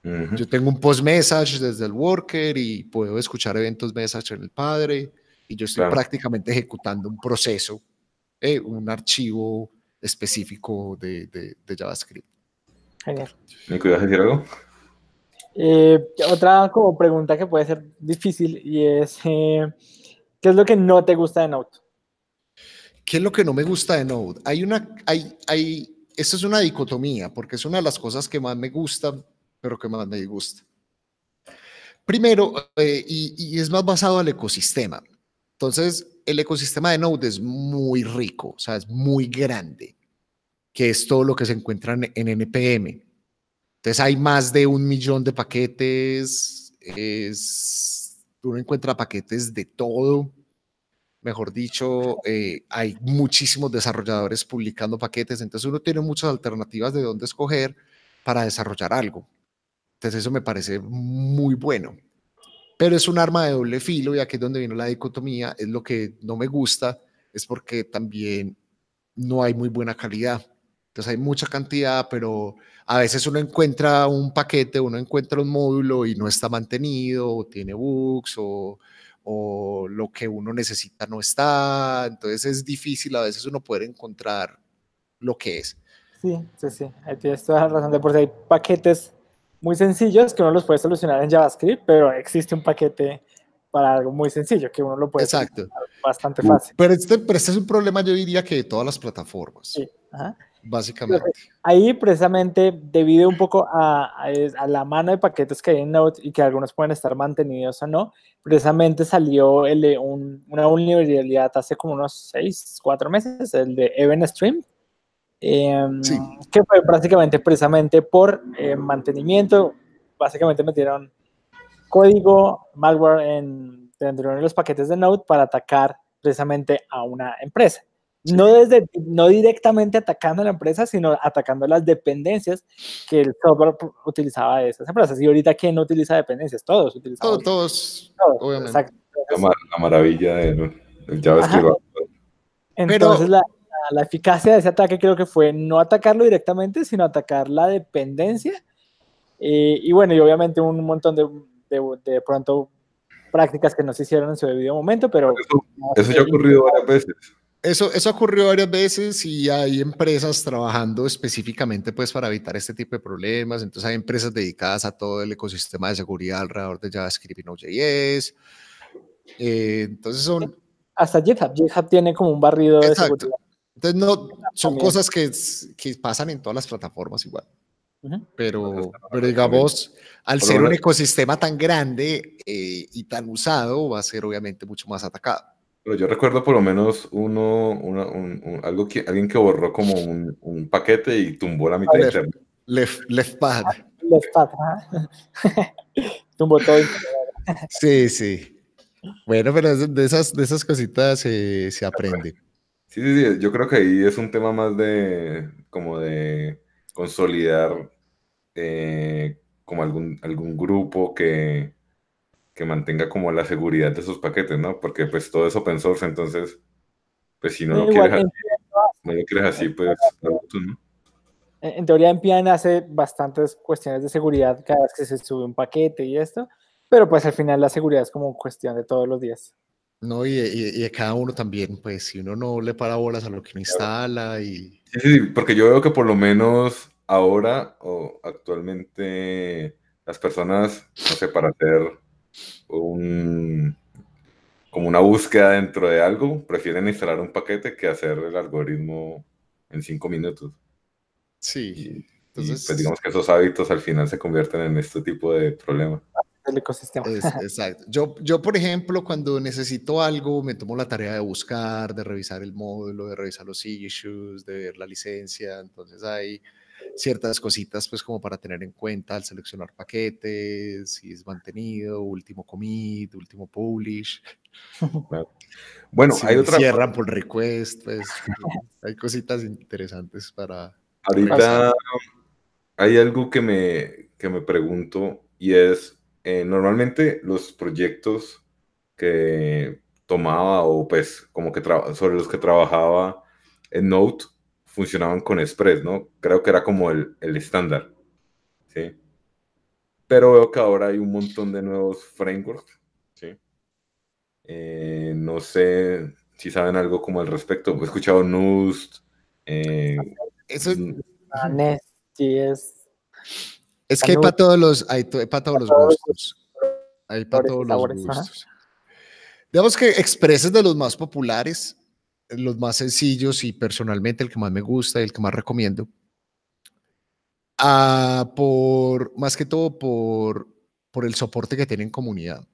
Yo tengo un post message desde el worker y puedo escuchar eventos message en el padre y yo estoy prácticamente ejecutando un proceso, eh, un archivo específico de, de, JavaScript. Genial. ¿Me a decir algo? Eh, otra como pregunta que puede ser difícil y es, eh, ¿qué es lo que no te gusta de Node? ¿Qué es lo que no me gusta de Node? Hay una, hay, hay, esto es una dicotomía, porque es una de las cosas que más me gusta, pero que más me disgusta. Primero, eh, y, y, es más basado al ecosistema. Entonces, el ecosistema de Node es muy rico, o sea, es muy grande, que es todo lo que se encuentra en, NPM. Entonces, hay más de un millón de paquetes, es, uno encuentra paquetes de todo mejor dicho, eh, hay muchísimos desarrolladores publicando paquetes, entonces uno tiene muchas alternativas de dónde escoger para desarrollar algo. Entonces eso me parece muy bueno. Pero es un arma de doble filo y aquí es donde viene la dicotomía, es lo que no me gusta, es porque también no hay muy buena calidad. Entonces hay mucha cantidad, pero a veces uno encuentra un paquete, uno encuentra un módulo y no está mantenido, o tiene bugs, o, o lo que uno necesita no está, entonces es difícil a veces uno poder encontrar lo que es. Sí, sí, sí, ahí tienes toda la razón de por si hay paquetes muy sencillos que uno los puede solucionar en JavaScript, pero existe un paquete para algo muy sencillo que uno lo puede Exacto. bastante fácil. Pero este, pero este es un problema yo diría que de todas las plataformas. Sí. Ajá básicamente. Ahí precisamente debido un poco a, a, la mano de paquetes que hay en Node y que algunos pueden estar mantenidos o no, precisamente salió el de un, una universidad hace como unos 6, 4 meses, el de Event Stream, em, que fue prácticamente precisamente por eh, mantenimiento, básicamente metieron código, malware en, dentro de los paquetes de Node para atacar precisamente a una empresa. No, desde, no directamente atacando a la empresa, sino atacando las dependencias que el software utilizaba de esas empresas. Y ahorita, ¿quién no utiliza dependencias? Todos utilizamos. todos, obviamente. La, maravilla del, JavaScript. Entonces, la, la, eficacia de ese ataque creo que fue no atacarlo directamente, sino atacar la dependencia. Eh, y bueno, y obviamente un montón de, de, de, pronto prácticas que no se hicieron en su debido momento, pero... Eso, eso ya ha ocurrido varias veces. Eso, eso ocurrió varias veces y hay empresas trabajando específicamente pues para evitar este tipo de problemas. Entonces hay empresas dedicadas a todo el ecosistema de seguridad alrededor de JavaScript y Node.js. Eh, entonces son... Hasta GitHub. GitHub tiene como un barrido de seguridad. Entonces no, son cosas que, que pasan en todas las plataformas igual. Pero, pero digamos, al ser un ecosistema tan grande eh, y tan usado, va a ser obviamente mucho más atacado. Pero yo recuerdo por lo menos uno, un, algo que, alguien que borró como un, un paquete y tumbó la mitad left, Left, left pad. Left pad, tumbó todo. sí, sí. Bueno, pero de esas, de esas cositas se, se aprende. Sí, sí, sí, yo creo que ahí es un tema más de como de consolidar eh, como algún, algún grupo que, que mantenga como la seguridad de esos paquetes, ¿no? Porque pues todo es open source, entonces, pues si no lo quieres así, no lo quieres así, pues ¿no? En teoría Npm hace bastantes cuestiones de seguridad cada vez que se sube un paquete y esto, pero pues al final la seguridad es como cuestión de todos los días. No, y, y, cada uno también, pues si uno no le para bolas a lo que no instala y... Sí, sí, porque yo veo que por lo menos ahora o actualmente las personas, no sé, para hacer un, como una búsqueda dentro de algo, prefieren instalar un paquete que hacer el algoritmo en cinco minutos. Sí. Entonces, pues digamos que esos hábitos al final se convierten en este tipo de problemas. del ecosistema. exacto. Yo, yo, por ejemplo, cuando necesito algo, me tomo la tarea de buscar, de revisar el módulo, de revisar los issues, de ver la licencia. Entonces hay ciertas cositas, pues, como para tener en cuenta al seleccionar paquetes, si es mantenido, último commit, último publish. Bueno, hay otra. Cierran por request, pues, hay cositas interesantes para. Ahorita hay algo que me, que me pregunto y es, eh, normalmente los proyectos que tomaba o pues como que sobre los que trabajaba en Note funcionaban con Express, ¿no? Creo que era como el, el estándar, ¿sí? Pero veo que ahora hay un montón de nuevos frameworks, ¿sí? Eh, no sé si saben algo como al respecto. He escuchado Nust. Eh, Eso es... es... Es que hay para todos los, hay, para todos los gustos. Hay para todos los gustos. Digamos que Express es de los más populares los más sencillos y personalmente el que más me gusta y el que más recomiendo. Ah, por, más que todo por, por el soporte que tiene en comunidad,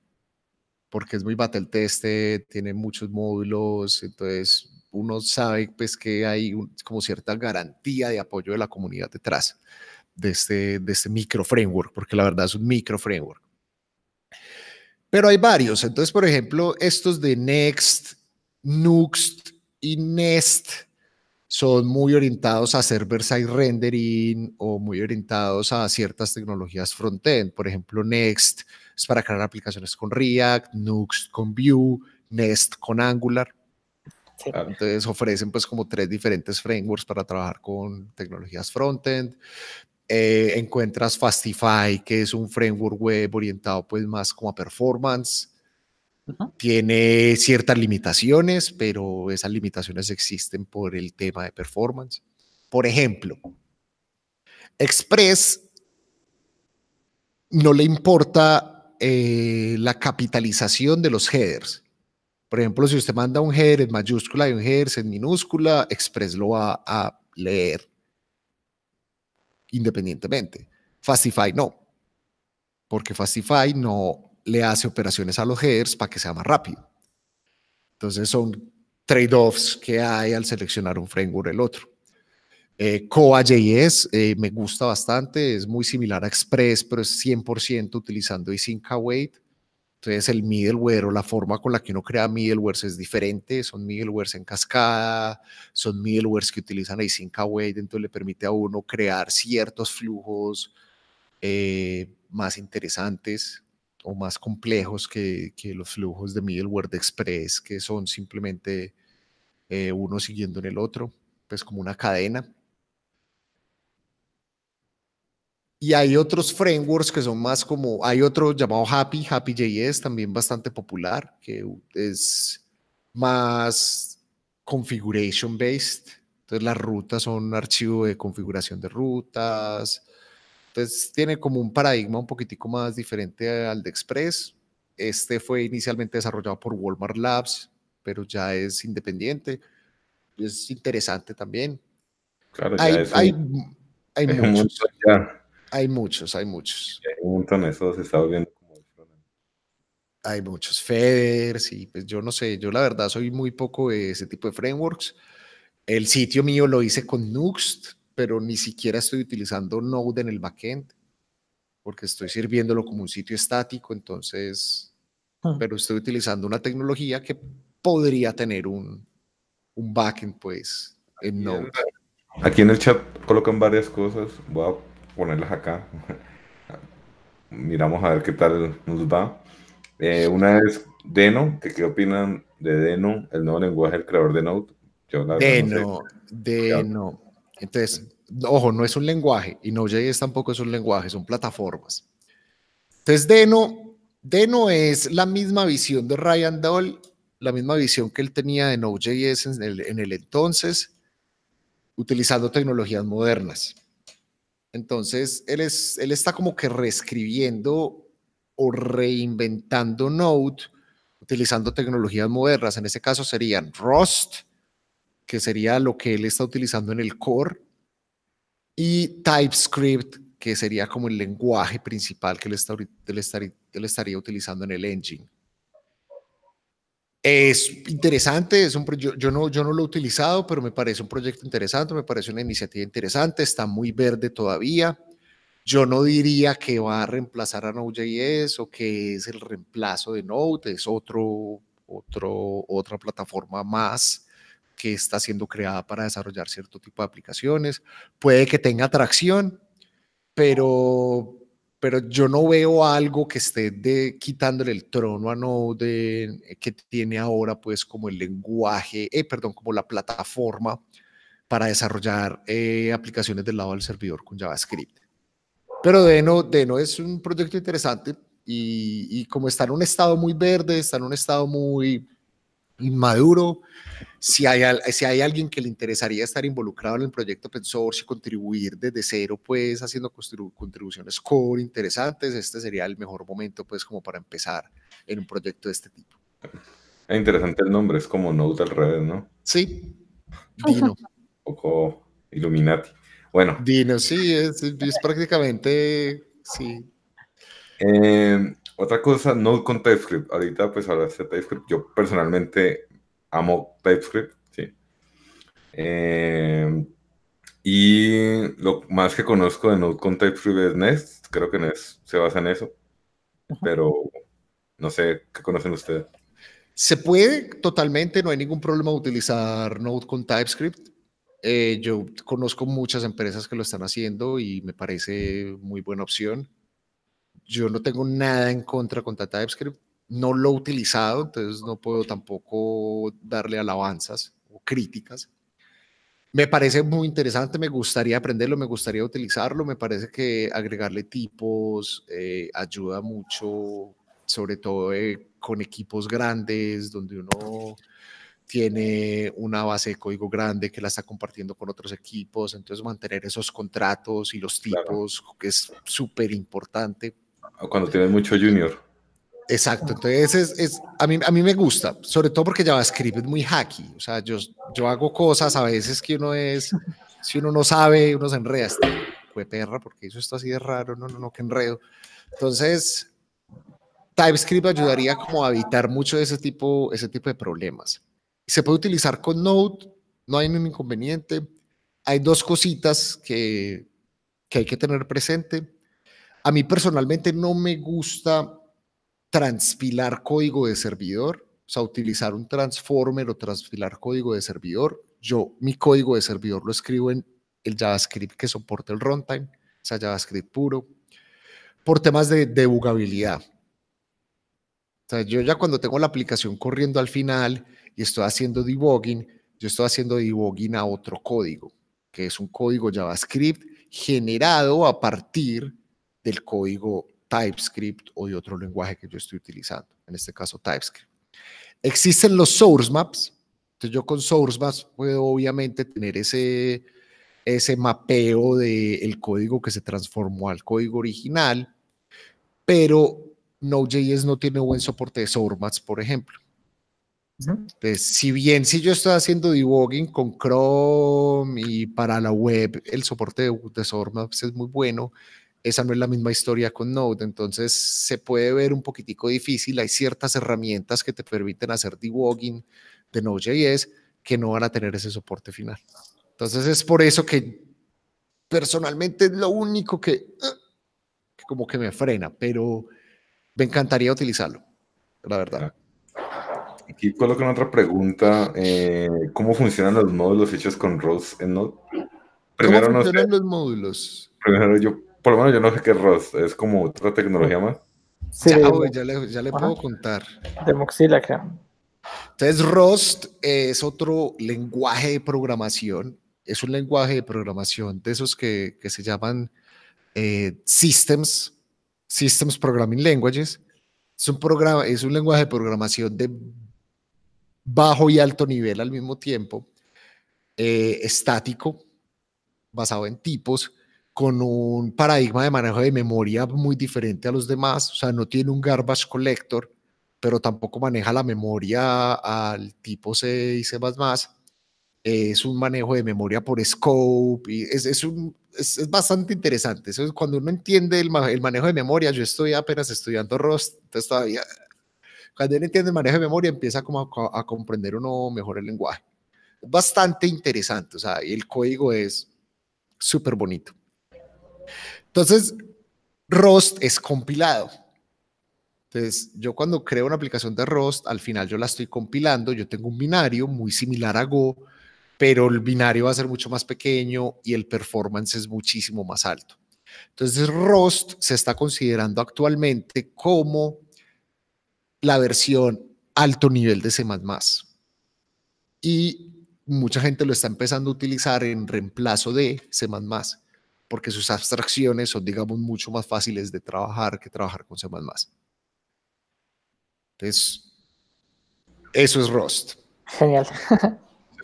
porque es muy battle tested, tiene muchos módulos, entonces uno sabe pues que hay como cierta garantía de apoyo de la comunidad detrás de este, de este micro framework, porque la verdad es un micro framework. Pero hay varios, entonces por ejemplo estos de Next, Nuxt, y Nest son muy orientados a server-side rendering o muy orientados a ciertas tecnologías front-end. Por ejemplo, Next es para crear aplicaciones con React, Nuxt con Vue, Nest con Angular. Entonces ofrecen pues como tres diferentes frameworks para trabajar con tecnologías front-end. Eh, encuentras Fastify, que es un framework web orientado pues más como a performance. Tiene ciertas limitaciones, pero esas limitaciones existen por el tema de performance. Por ejemplo, Express no le importa eh, la capitalización de los headers. Por ejemplo, si usted manda un header en mayúscula y un header en minúscula, Express lo va a leer independientemente. Fastify no, porque Fastify no le hace operaciones a los headers para que sea más rápido. Entonces son trade-offs que hay al seleccionar un framework el otro. Eh, Coa.js eh, me gusta bastante, es muy similar a Express, pero es 100% utilizando async await. Entonces el middleware o la forma con la que uno crea middlewares es diferente, son middlewares en cascada, son middlewares que utilizan async await, entonces le permite a uno crear ciertos flujos eh, más interesantes o más complejos que, los flujos de middleware de Express, que son simplemente eh, uno siguiendo en el otro, pues como una cadena. Y hay otros frameworks que son más como, hay otro llamado Happy, Happy.js, también bastante popular, que es más configuration based. Entonces las rutas son un archivo de configuración de rutas, entonces tiene como un paradigma un poquitico más diferente al de Express. Este fue inicialmente desarrollado por Walmart Labs, pero ya es independiente. Es interesante también. Claro, hay, hay, hay, muchos. Hay muchos, hay muchos. Hay un montón, eso se está volviendo hay muchos Feders y pues yo no sé, yo la verdad soy muy poco de ese tipo de frameworks. El sitio mío lo hice con Nuxt, pero ni siquiera estoy utilizando Node en el backend, porque estoy sirviéndolo como un sitio estático, entonces, ah. pero estoy utilizando una tecnología que podría tener un, un backend, pues, en Node. Aquí en el chat colocan varias cosas, voy a ponerlas acá. Miramos a ver qué tal nos va. Eh, una es Deno, que qué opinan de Deno, el nuevo lenguaje del creador de Node. Deno, Deno. Entonces, ojo, no es un lenguaje y Node.js tampoco es un lenguaje, son plataformas. Entonces, Deno, Deno es la misma visión de Ryan Doll, la misma visión que él tenía de Node.js en el, en el entonces, utilizando tecnologías modernas. Entonces, él, es, él está como que reescribiendo o reinventando Node utilizando tecnologías modernas. En ese caso serían Rust, que sería lo que él está utilizando en el core, y TypeScript, que sería como el lenguaje principal que él, estaría, estaría, utilizando en el engine. Es interesante, es un yo, yo, no, yo no lo he utilizado, pero me parece un proyecto interesante, me parece una iniciativa interesante, está muy verde todavía. Yo no diría que va a reemplazar a Node.js o que es el reemplazo de Node, es otro, otro, otra plataforma más que está siendo creada para desarrollar cierto tipo de aplicaciones. Puede que tenga atracción, pero, pero yo no veo algo que esté de, quitándole el trono a Node eh, que tiene ahora pues como el lenguaje, eh, perdón, como la plataforma para desarrollar eh, aplicaciones del lado del servidor con JavaScript. Pero Deno, Deno es un proyecto interesante y, y como está en un estado muy verde, está en un estado muy inmaduro, si hay, si hay alguien que le interesaría estar involucrado en el proyecto open source y contribuir desde cero, pues haciendo contribuciones core interesantes, este sería el mejor momento, pues como para empezar en un proyecto de este tipo. Es interesante el nombre, es como Node al revés, ¿no? Sí, Dino. Un poco Illuminati. Bueno. Dino, sí, es, es prácticamente, sí. Eh, otra cosa, Node con TypeScript. Ahorita pues hablaste de TypeScript. Yo personalmente amo TypeScript, sí. Eh, y lo más que conozco de Node con TypeScript es Nest. Creo que Nest se basa en eso. Pero no sé, ¿qué conocen ustedes? Se puede totalmente, no hay ningún problema utilizar Node con TypeScript. Eh, yo conozco muchas empresas que lo están haciendo y me parece muy buena opción. Yo no tengo nada en contra contra TypeScript no lo he utilizado, entonces no puedo tampoco darle alabanzas o críticas. Me parece muy interesante, me gustaría aprenderlo, me gustaría utilizarlo, me parece que agregarle tipos eh, ayuda mucho, sobre todo eh, con equipos grandes, donde uno tiene una base de código grande que la está compartiendo con otros equipos, entonces mantener esos contratos y los tipos, que es súper importante. Cuando tienes mucho junior. Exacto, entonces es, es, a, mí, a mí me gusta, sobre todo porque JavaScript es muy hacky, o sea, yo, yo hago cosas a veces que uno es, si uno no sabe, uno se enreda, este, perra, porque eso está así de raro, no, no, no, que enredo. Entonces, TypeScript ayudaría como a evitar mucho ese tipo, ese tipo de problemas. Se puede utilizar con Node, no hay ningún inconveniente. Hay dos cositas que, que hay que tener presente. A mí personalmente no me gusta transpilar código de servidor, o sea, utilizar un transformer o transpilar código de servidor. Yo mi código de servidor lo escribo en el JavaScript que soporta el runtime, o sea, JavaScript puro, por temas de debugabilidad. O sea, yo ya cuando tengo la aplicación corriendo al final y estoy haciendo debugging, yo estoy haciendo debugging a otro código, que es un código JavaScript generado a partir del código TypeScript o de otro lenguaje que yo estoy utilizando, en este caso TypeScript. Existen los source maps, entonces yo con source maps puedo obviamente tener ese, ese mapeo del código que se transformó al código original, pero Node.js no tiene buen soporte de source maps, por ejemplo. Entonces, si bien si yo estoy haciendo debugging con Chrome y para la web el soporte de, de source maps es muy bueno, esa no es la misma historia con Node, entonces se puede ver un poquitico difícil. Hay ciertas herramientas que te permiten hacer debugging de Node.js que no van a tener ese soporte final. Entonces es por eso que personalmente es lo único que, que como que me frena, pero me encantaría utilizarlo, la verdad. Aquí colocan otra pregunta. Eh, ¿Cómo funcionan los módulos hechos con ROS en Node? Primero, ¿Cómo funcionan los módulos? Primero yo por lo menos yo no sé qué es Rust, es como otra tecnología más. Sí, ya, le, ya le puedo contar. De Mozilla, acá. Entonces, Rust es otro lenguaje de programación, es un lenguaje de programación de esos que, que se llaman eh, Systems, Systems Programming Languages. Es un, programa, es un lenguaje de programación de bajo y alto nivel al mismo tiempo, eh, estático, basado en tipos, con un paradigma de manejo de memoria muy diferente a los demás, o sea, no tiene un garbage collector, pero tampoco maneja la memoria al tipo C y C++. es un manejo de memoria por scope, y es, es, un, es, bastante interesante. Eso es cuando uno entiende el, el, manejo de memoria, yo estoy apenas estudiando Rust, entonces todavía, cuando uno entiende el manejo de memoria, empieza como a, a comprender uno mejor el lenguaje. Es bastante interesante, o sea, y el código es súper bonito. Entonces, Rust es compilado. Entonces, yo cuando creo una aplicación de Rust, al final yo la estoy compilando, yo tengo un binario muy similar a Go, pero el binario va a ser mucho más pequeño y el performance es muchísimo más alto. Entonces, Rust se está considerando actualmente como la versión alto nivel de C++. Y mucha gente lo está empezando a utilizar en reemplazo de C++, porque sus abstracciones son, digamos, mucho más fáciles de trabajar que trabajar con C++. Entonces, eso es Rust. Genial.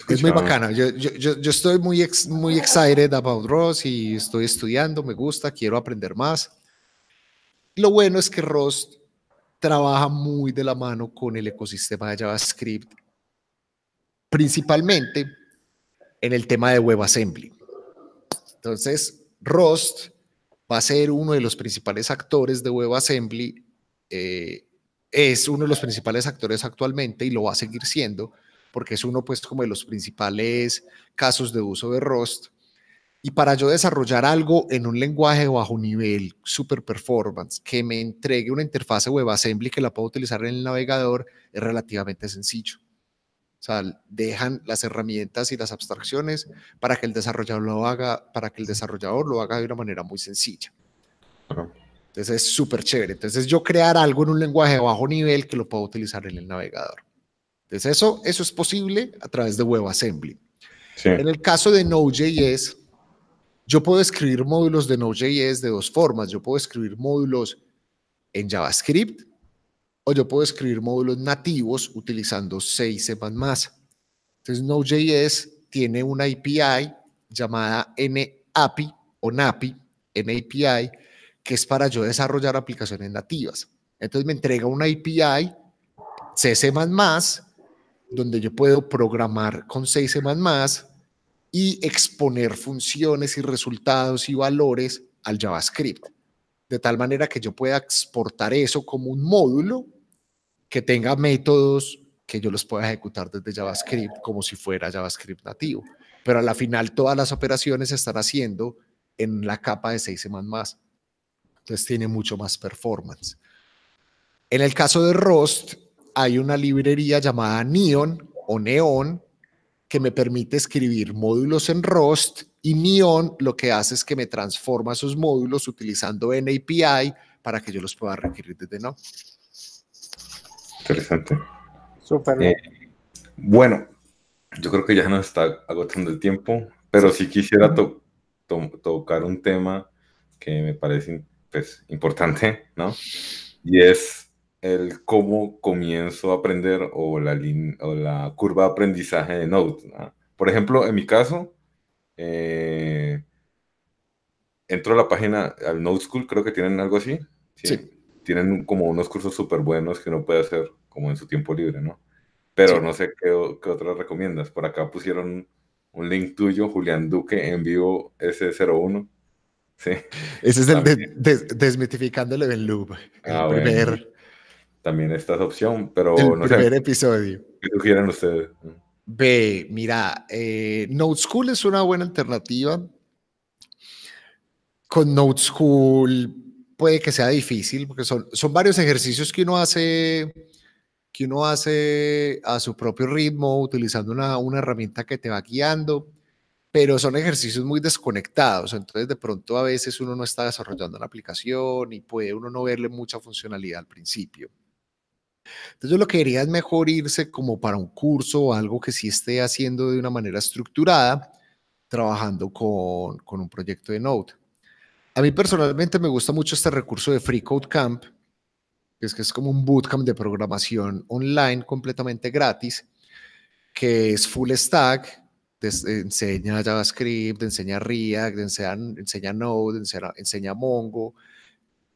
Es muy bacana. Yo, yo, yo, estoy muy, muy excited about Rust y estoy estudiando, me gusta, quiero aprender más. Lo bueno es que Rust trabaja muy de la mano con el ecosistema de JavaScript, principalmente en el tema de WebAssembly. Entonces, Rust va a ser uno de los principales actores de WebAssembly, eh, es uno de los principales actores actualmente y lo va a seguir siendo porque es uno pues como de los principales casos de uso de Rust. Y para yo desarrollar algo en un lenguaje bajo nivel, super performance, que me entregue una interfase WebAssembly que la puedo utilizar en el navegador, es relativamente sencillo. O sea, dejan las herramientas y las abstracciones para que el desarrollador lo haga, para que el desarrollador lo haga de una manera muy sencilla. Entonces es súper chévere. Entonces yo crear algo en un lenguaje de bajo nivel que lo puedo utilizar en el navegador. Entonces, eso, eso es posible a través de WebAssembly. En el caso de Node.js, yo puedo escribir módulos de Node.js de dos formas. Yo puedo escribir módulos en JavaScript o yo puedo escribir módulos nativos utilizando 6 C++. Entonces, Node.js tiene una API llamada NAPI o NAPI, NAPI, que es para yo desarrollar aplicaciones nativas. Entonces, me entrega una API C++ donde yo puedo programar con 6 más y exponer funciones y resultados y valores al JavaScript, de tal manera que yo pueda exportar eso como un módulo que tenga métodos que yo los pueda ejecutar desde JavaScript como si fuera JavaScript nativo. Pero a la final todas las operaciones se están haciendo en la capa de 6 Entonces tiene mucho más performance. En el caso de Rust, hay una librería llamada Neon o Neon que me permite escribir módulos en Rust y Neon lo que hace es que me transforma esos módulos utilizando NAPI para que yo los pueda requerir desde no. Interesante. Súper bien. Eh, bueno, yo creo que ya nos está agotando el tiempo, pero sí quisiera tocar un tema que me parece pues, importante, ¿no? Y es el cómo comienzo a aprender o la, o la curva de aprendizaje de Node. Por ejemplo, en mi caso, eh, entro a la página, al Node School, creo que tienen algo así. Sí. Tienen como unos cursos súper buenos que uno puede hacer como en su tiempo libre, ¿no? Pero no sé qué, qué otras recomiendas. Por acá pusieron un link tuyo, Julián Duque, en vivo S01. Sí. Ese es el de, Desmitificando el Event Loop. Ah, primer también esta es opción, pero el no primer episodio. ¿Qué sugieren ustedes? Ve, mira, eh, Note School es una buena alternativa. Con Note School puede que sea difícil porque son, son varios ejercicios que uno hace que uno hace a su propio ritmo, utilizando una, una herramienta que te va guiando, pero son ejercicios muy desconectados, entonces de pronto a veces uno no está desarrollando una aplicación y puede uno no verle mucha funcionalidad al principio. Entonces yo lo que quería es mejor irse como para un curso o algo que sí esté haciendo de una manera estructurada, trabajando con, con un proyecto de Node. A mí personalmente me gusta mucho este recurso de Free Code Camp, que es como un bootcamp de programación online completamente gratis, que es full stack, enseña JavaScript, enseña React, enseña, enseña Node, enseña, enseña Mongo,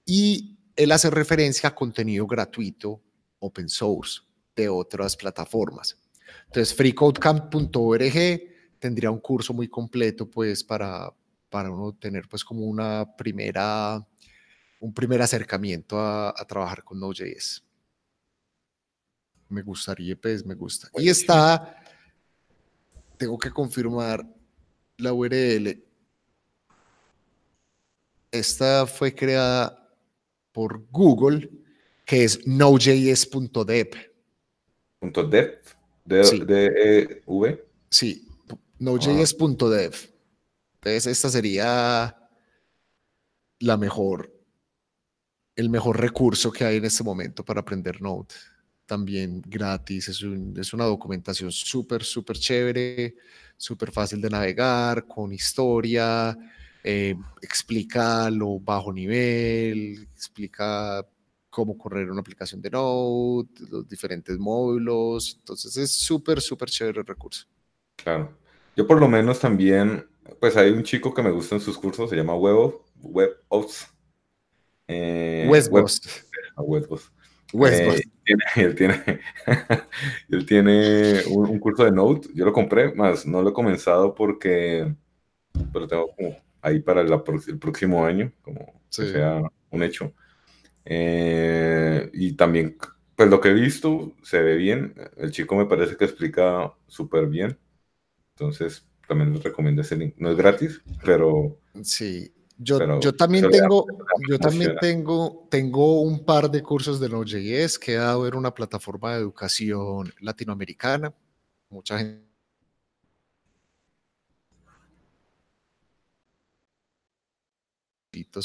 y él hace referencia a contenido gratuito open source de otras plataformas. Entonces, freecodecamp.org tendría un curso muy completo, pues, para, para uno tener, pues, como una primera, un primer acercamiento a, a trabajar con Node.js. Me gustaría, pues, me gusta. Y está, tengo que confirmar la URL. Esta fue creada por Google, que es node.js.dev. ¿Dev? ¿De, Sí. de, eh, V? Sí, node.js.dev. Entonces, esta sería la mejor, el mejor recurso que hay en este momento para aprender Node. También gratis, es, un- es una documentación súper, súper chévere, súper fácil de navegar, con historia, eh, explica lo bajo nivel, explica cómo correr una aplicación de Node, los diferentes módulos. Entonces, es súper, súper chévere el recurso. Claro. Yo por lo menos también, pues hay un chico que me gusta en sus cursos, se llama Web, WebOps. Eh, Westbos. Web- Webos. Westbos. Eh, tiene- él tiene, él tiene un, un curso de Node, yo lo compré, más no lo he comenzado porque lo tengo como ahí para la el próximo año, como que Sí. sea un hecho. Eh, y también, pues lo que he visto se ve bien, el chico me parece que explica súper bien, entonces también les recomiendo ese link. No es gratis, pero Sí, yo, Pero yo también tengo, yo también tengo, tengo un par de cursos de Node.js que he dado en una plataforma de educación latinoamericana. Mucha gente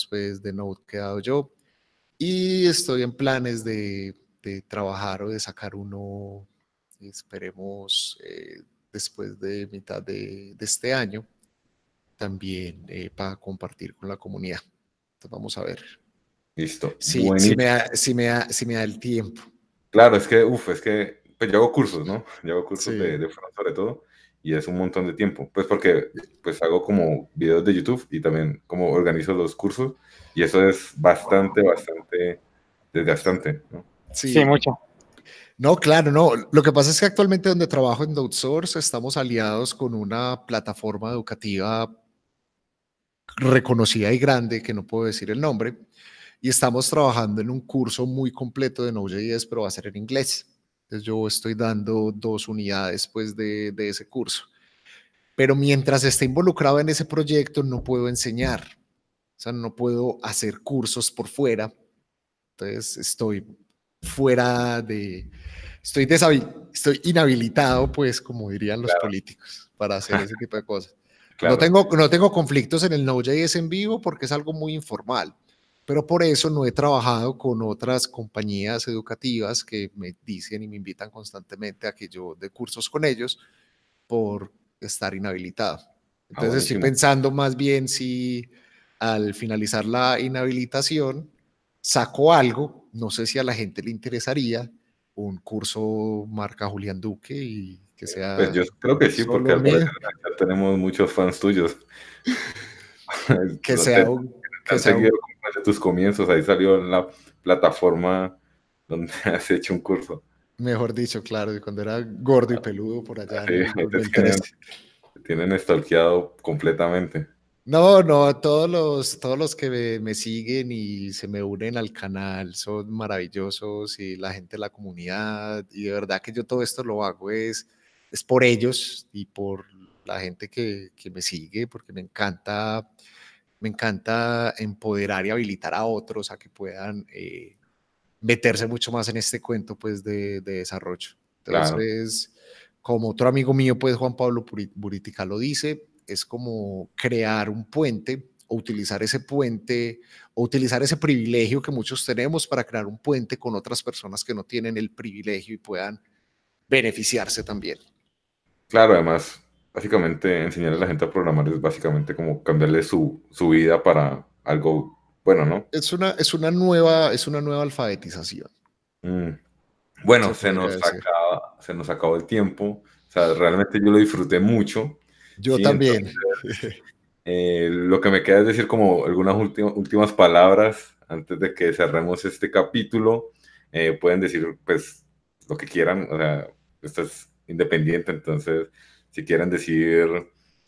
pues, de Node que he dado yo. Y estoy en planes de, de trabajar o de sacar uno, esperemos, eh, después de mitad de, de este año, también eh, para compartir con la comunidad. Entonces vamos a ver. listo. Sí, si me, da, si, me da, si me da el tiempo. Claro, es que, uff, es que pues yo hago cursos, ¿no? Yo hago cursos Sí. de, de front sobre todo y es un montón de tiempo. Pues porque pues hago como videos de YouTube y también como organizo los cursos y eso es bastante, bastante desgastante, ¿no? Sí, Sí, mucho. No, claro, no. Lo que pasa es que actualmente donde trabajo en Outsource estamos aliados con una plataforma educativa reconocida y grande, que no puedo decir el nombre, y estamos trabajando en un curso muy completo de Node.js, pero va a ser en inglés. Entonces yo estoy dando dos unidades pues de, de ese curso. Pero mientras esté involucrado en ese proyecto no puedo enseñar, o sea, no puedo hacer cursos por fuera. Entonces estoy fuera de, estoy, estoy inhabilitado, pues, como dirían los Claro. políticos, para hacer ese tipo de cosas. Claro. No, tengo, no tengo conflictos en el Node.js en vivo porque es algo muy informal, pero por eso no he trabajado con otras compañías educativas que me dicen y me invitan constantemente a que yo dé cursos con ellos por estar inhabilitado. Entonces estoy buenísimo. pensando más bien si al finalizar la inhabilitación saco algo, no sé si a la gente le interesaría un curso marca Julián Duque y que sea... Pues yo creo que sí, porque al mío. parecer acá tenemos muchos fans tuyos. que No sea un, que sea un- tus comienzos, ahí salió en la plataforma donde has hecho un curso. mejor dicho, claro, cuando era gordo y peludo por allá Sí, te 2013. Te tienen stalkeado completamente. No, no, todos los, todos los que me, me siguen y se me unen al canal son maravillosos y la gente de la comunidad y de verdad que yo todo esto lo hago es, es por ellos y por la gente que, que me sigue porque me encanta, me encanta empoderar y habilitar a otros a que puedan eh, meterse mucho más en este cuento pues de, de desarrollo. Claro. Entonces, como otro amigo mío, pues Juan Pablo Buritica lo dice, es como crear un puente o utilizar ese puente o utilizar ese privilegio que muchos tenemos para crear un puente con otras personas que no tienen el privilegio y puedan beneficiarse también. Claro, además, básicamente enseñarle a la gente a programar es básicamente como cambiarle su, su vida para algo bueno, ¿no? Es una, es una, nueva, es una nueva alfabetización. Mm. Bueno, Se nos, acaba, se nos acabó el tiempo. O sea, realmente yo lo disfruté mucho. Yo Sí, también. Eh, lo que me queda es decir como algunas últimas, últimas palabras antes de que cerremos este capítulo. Eh, pueden decir pues lo que quieran, o sea, esto es independiente, entonces si quieren decir,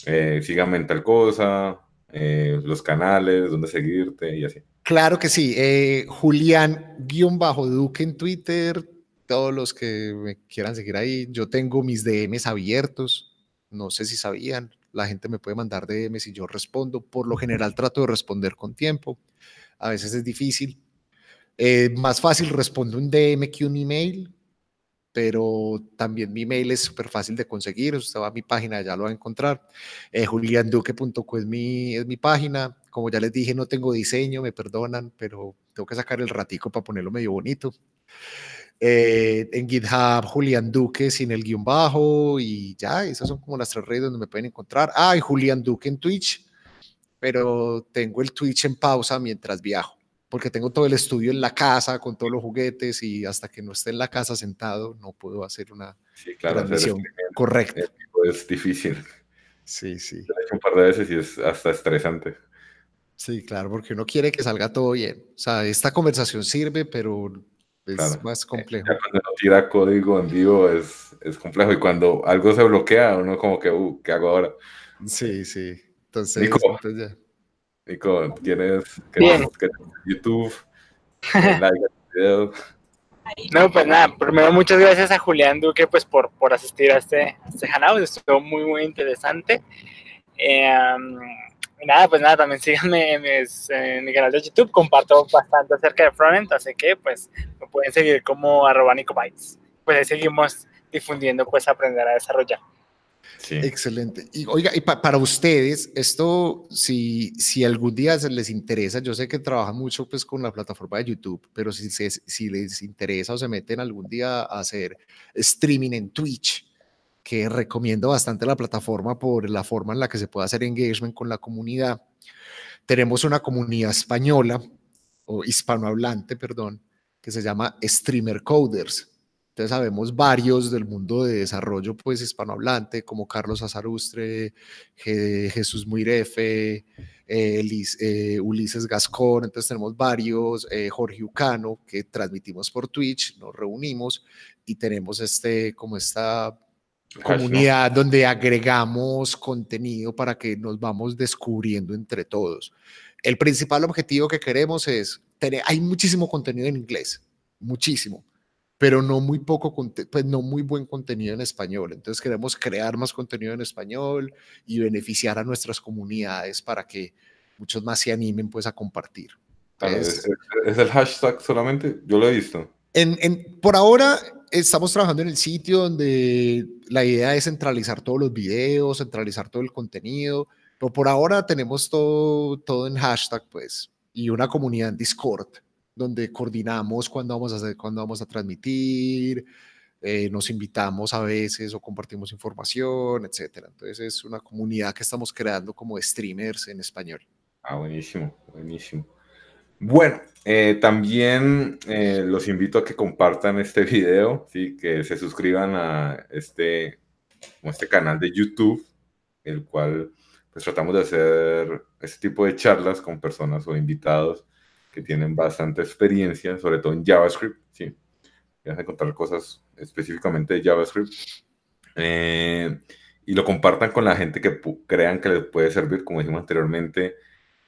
eh, síganme en tal cosa, eh, los canales, dónde seguirte y así. Claro que sí. Eh, Julián-Duque en Twitter, todos los que me quieran seguir ahí. Yo tengo mis DMs abiertos. No sé si sabían. La gente me puede mandar DMs y yo respondo. Por lo general trato de responder con tiempo. A veces es difícil. Eh, más fácil respondo un DM que un email, pero también mi email es súper fácil de conseguir. Usted va a mi página, ya lo va a encontrar. Eh, julianduque.co es mi, es mi página. Como ya les dije, no tengo diseño, me perdonan, pero tengo que sacar el ratico para ponerlo medio bonito. Eh, en GitHub, Julián Duque sin el guion bajo y ya, esas son como las tres redes donde me pueden encontrar. Ah, y Julián Duque en Twitch, pero tengo el Twitch en pausa mientras viajo porque tengo todo el estudio en la casa con todos los juguetes y hasta que no esté en la casa sentado no puedo hacer una sí, claro, transmisión correcta. Es difícil. Sí, sí. Lo he hecho un par de veces y es hasta estresante. Sí, claro, porque uno quiere que salga todo bien. O sea, esta conversación sirve, pero es más complejo. cuando uno tira código en vivo es, es, complejo y cuando algo se bloquea, uno como que, uh, ¿qué hago ahora? Sí, sí. Entonces, entonces ya. Nico, ¿tienes que, YouTube? like video? No, pues nada, primero muchas gracias a Julián Duque pues por, por asistir a este, a este hangout, estuvo muy muy interesante. Eh, nada, pues nada, también síganme en, mi canal de YouTube, comparto bastante acerca de frontend, así que pues me pueden seguir como arroba Nicobytes. Pues ahí seguimos difundiendo pues aprender a desarrollar. Excelente. Y oiga, y para ustedes, esto, si, si algún día les interesa, yo sé que trabajan mucho pues con la plataforma de YouTube, pero si, si les interesa o se meten algún día a hacer streaming en Twitch, que recomiendo bastante la plataforma por la forma en la que se puede hacer engagement con la comunidad. Tenemos una comunidad española, o hispanohablante, perdón, que se llama Streamer Coders entonces sabemos varios del mundo de desarrollo pues hispanohablante, como Carlos Azarustre, Jesús Muirefe, eh, eh, Ulises Gascón, entonces tenemos varios, eh, Jorge Ucano, que transmitimos por Twitch, nos reunimos y tenemos este, como esta comunidad donde agregamos contenido para que nos vamos descubriendo entre todos. El principal objetivo que queremos es tener, hay muchísimo contenido en inglés, muchísimo pero no muy poco, pues no muy buen contenido en español. Entonces queremos crear más contenido en español y beneficiar a nuestras comunidades para que muchos más se animen pues a compartir. ¿Es, el hashtag solamente? Yo lo he visto. En, en, por ahora estamos trabajando en el sitio donde la idea es centralizar todos los videos, centralizar todo el contenido, pero por ahora tenemos todo, todo en hashtag pues y una comunidad en Discord donde coordinamos cuándo vamos a hacer, cuándo vamos a transmitir, eh, nos invitamos a veces o compartimos información, etcétera. Entonces es una comunidad que estamos creando como streamers en español. Ah, buenísimo, buenísimo. Bueno, eh, también eh, los invito a que compartan este video, ¿sí? que se suscriban a este, este canal de YouTube, el cual pues tratamos de hacer este tipo de charlas con personas o invitados que tienen bastante experiencia, sobre todo en JavaScript, sí. Voy a encontrar cosas específicamente de JavaScript. Eh, y lo compartan con la gente que crean que les puede servir, como dijimos anteriormente,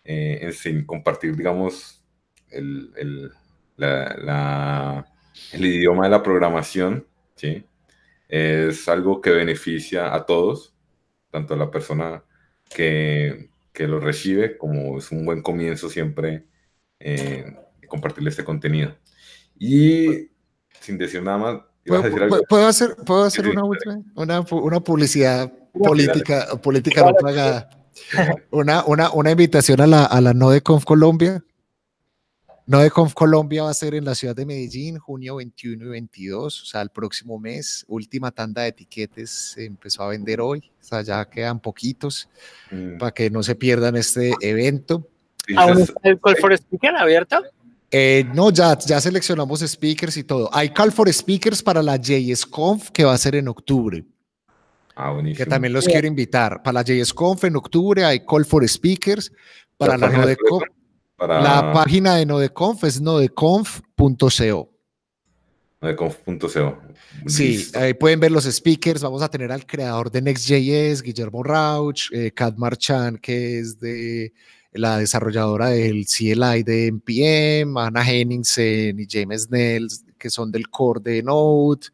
eh, sin compartir, digamos, el, el, la, el, idioma de la programación, ¿sí? Es algo que beneficia a todos, tanto a la persona que, que lo recibe, como es un buen comienzo siempre eh, compartirle este contenido. Y sin decir nada más, ¿Puedo, decir algo? ¿puedo hacer, ¿puedo hacer una, una, una, publicidad política, política no pagada? Una, una, una invitación a la, a la NodeConf Colombia. NodeConf Colombia va a ser en la ciudad de Medellín, junio 21 y 22, o sea, el próximo mes. Última tanda de etiquetes se empezó a vender hoy, o sea, ya quedan poquitos mm. para que no se pierdan este evento. ¿Aún está el Call for Speaker abierto? Eh, no, ya, ya seleccionamos speakers y todo. Hay Call for Speakers para la JSConf que va a ser en octubre. Ah, buenísimo. Que también los quiero invitar. Para la JSConf en octubre hay Call for Speakers. Para la, Nodeconf, la página de Nodeconf es nodeconf.co. de conf.co. Sí, ahí pueden ver los speakers. Vamos a tener al creador de Next.js, Guillermo Rauch, eh, Kat Marchand, que es de la desarrolladora del CLI de NPM, Ana Henningsen y James Nels, que son del core de Node.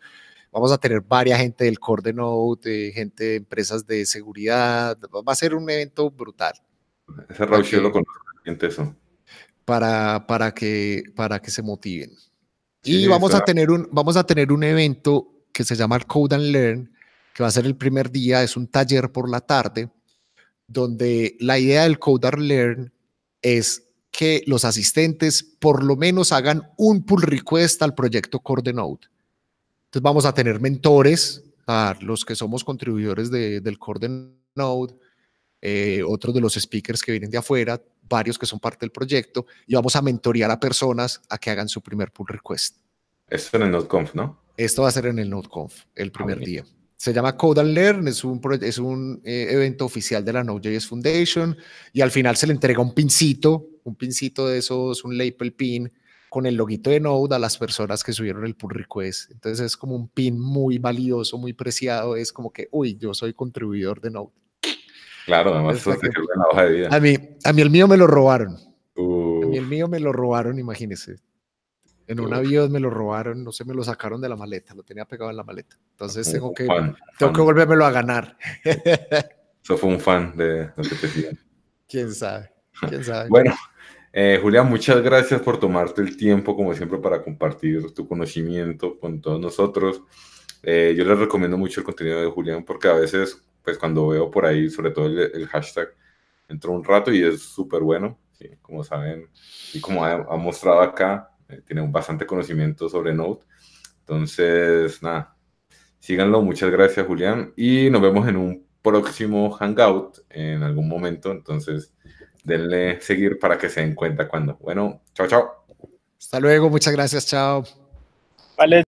Vamos a tener varias gente del core de Node, gente de empresas de seguridad. Va a ser un evento brutal. Ese Rauch yo lo conozco, eso. Para, para, que, para que se motiven. Y vamos, a tener un, vamos a tener un evento que se llama el Code and Learn, que va a ser el primer día, es un taller por la tarde, donde la idea del Code and Learn es que los asistentes por lo menos hagan un pull request al proyecto Core de Node. Entonces vamos a tener mentores, a los que somos contribuidores del Core de Node, eh, otros de los speakers que vienen de afuera, varios que son parte del proyecto, y vamos a mentorear a personas a que hagan su primer pull request. Esto en el NodeConf, ¿no? Esto va a ser en el NodeConf, el ah, primer día. Se llama Code and Learn, es un, es un eh, evento oficial de la Node.js Foundation y al final se le entrega un pincito, un pincito de esos, un label pin con el loguito de Node a las personas que subieron el pull request. Entonces es como un pin muy valioso, muy preciado, es como que, uy, yo soy contribuidor de Node. Claro, además eso te una hoja de vida. A mí, a mí el mío me lo robaron. A mí el mío me lo robaron, imagínese. En un avión me lo robaron, no sé, me lo sacaron de la maleta, lo tenía pegado en la maleta. Entonces tengo que, tengo que volvérmelo a ganar. Eso fue un fan de lo que te decían. ¿Quién sabe? ¿Quién sabe? bueno, eh, Julián, muchas gracias por tomarte el tiempo, como siempre, para compartir tu conocimiento con todos nosotros. Eh, yo les recomiendo mucho el contenido de Julián porque a veces pues cuando veo por ahí, sobre todo el, hashtag, entro un rato y es súper bueno, como saben, y como ha, mostrado acá, eh, tiene bastante conocimiento sobre Node. Entonces, nada, síganlo, muchas gracias Julián, y nos vemos en un próximo Hangout en algún momento, entonces denle seguir para que se den cuenta cuando. Bueno, chao, chao. Hasta luego, muchas gracias, chao. Vale.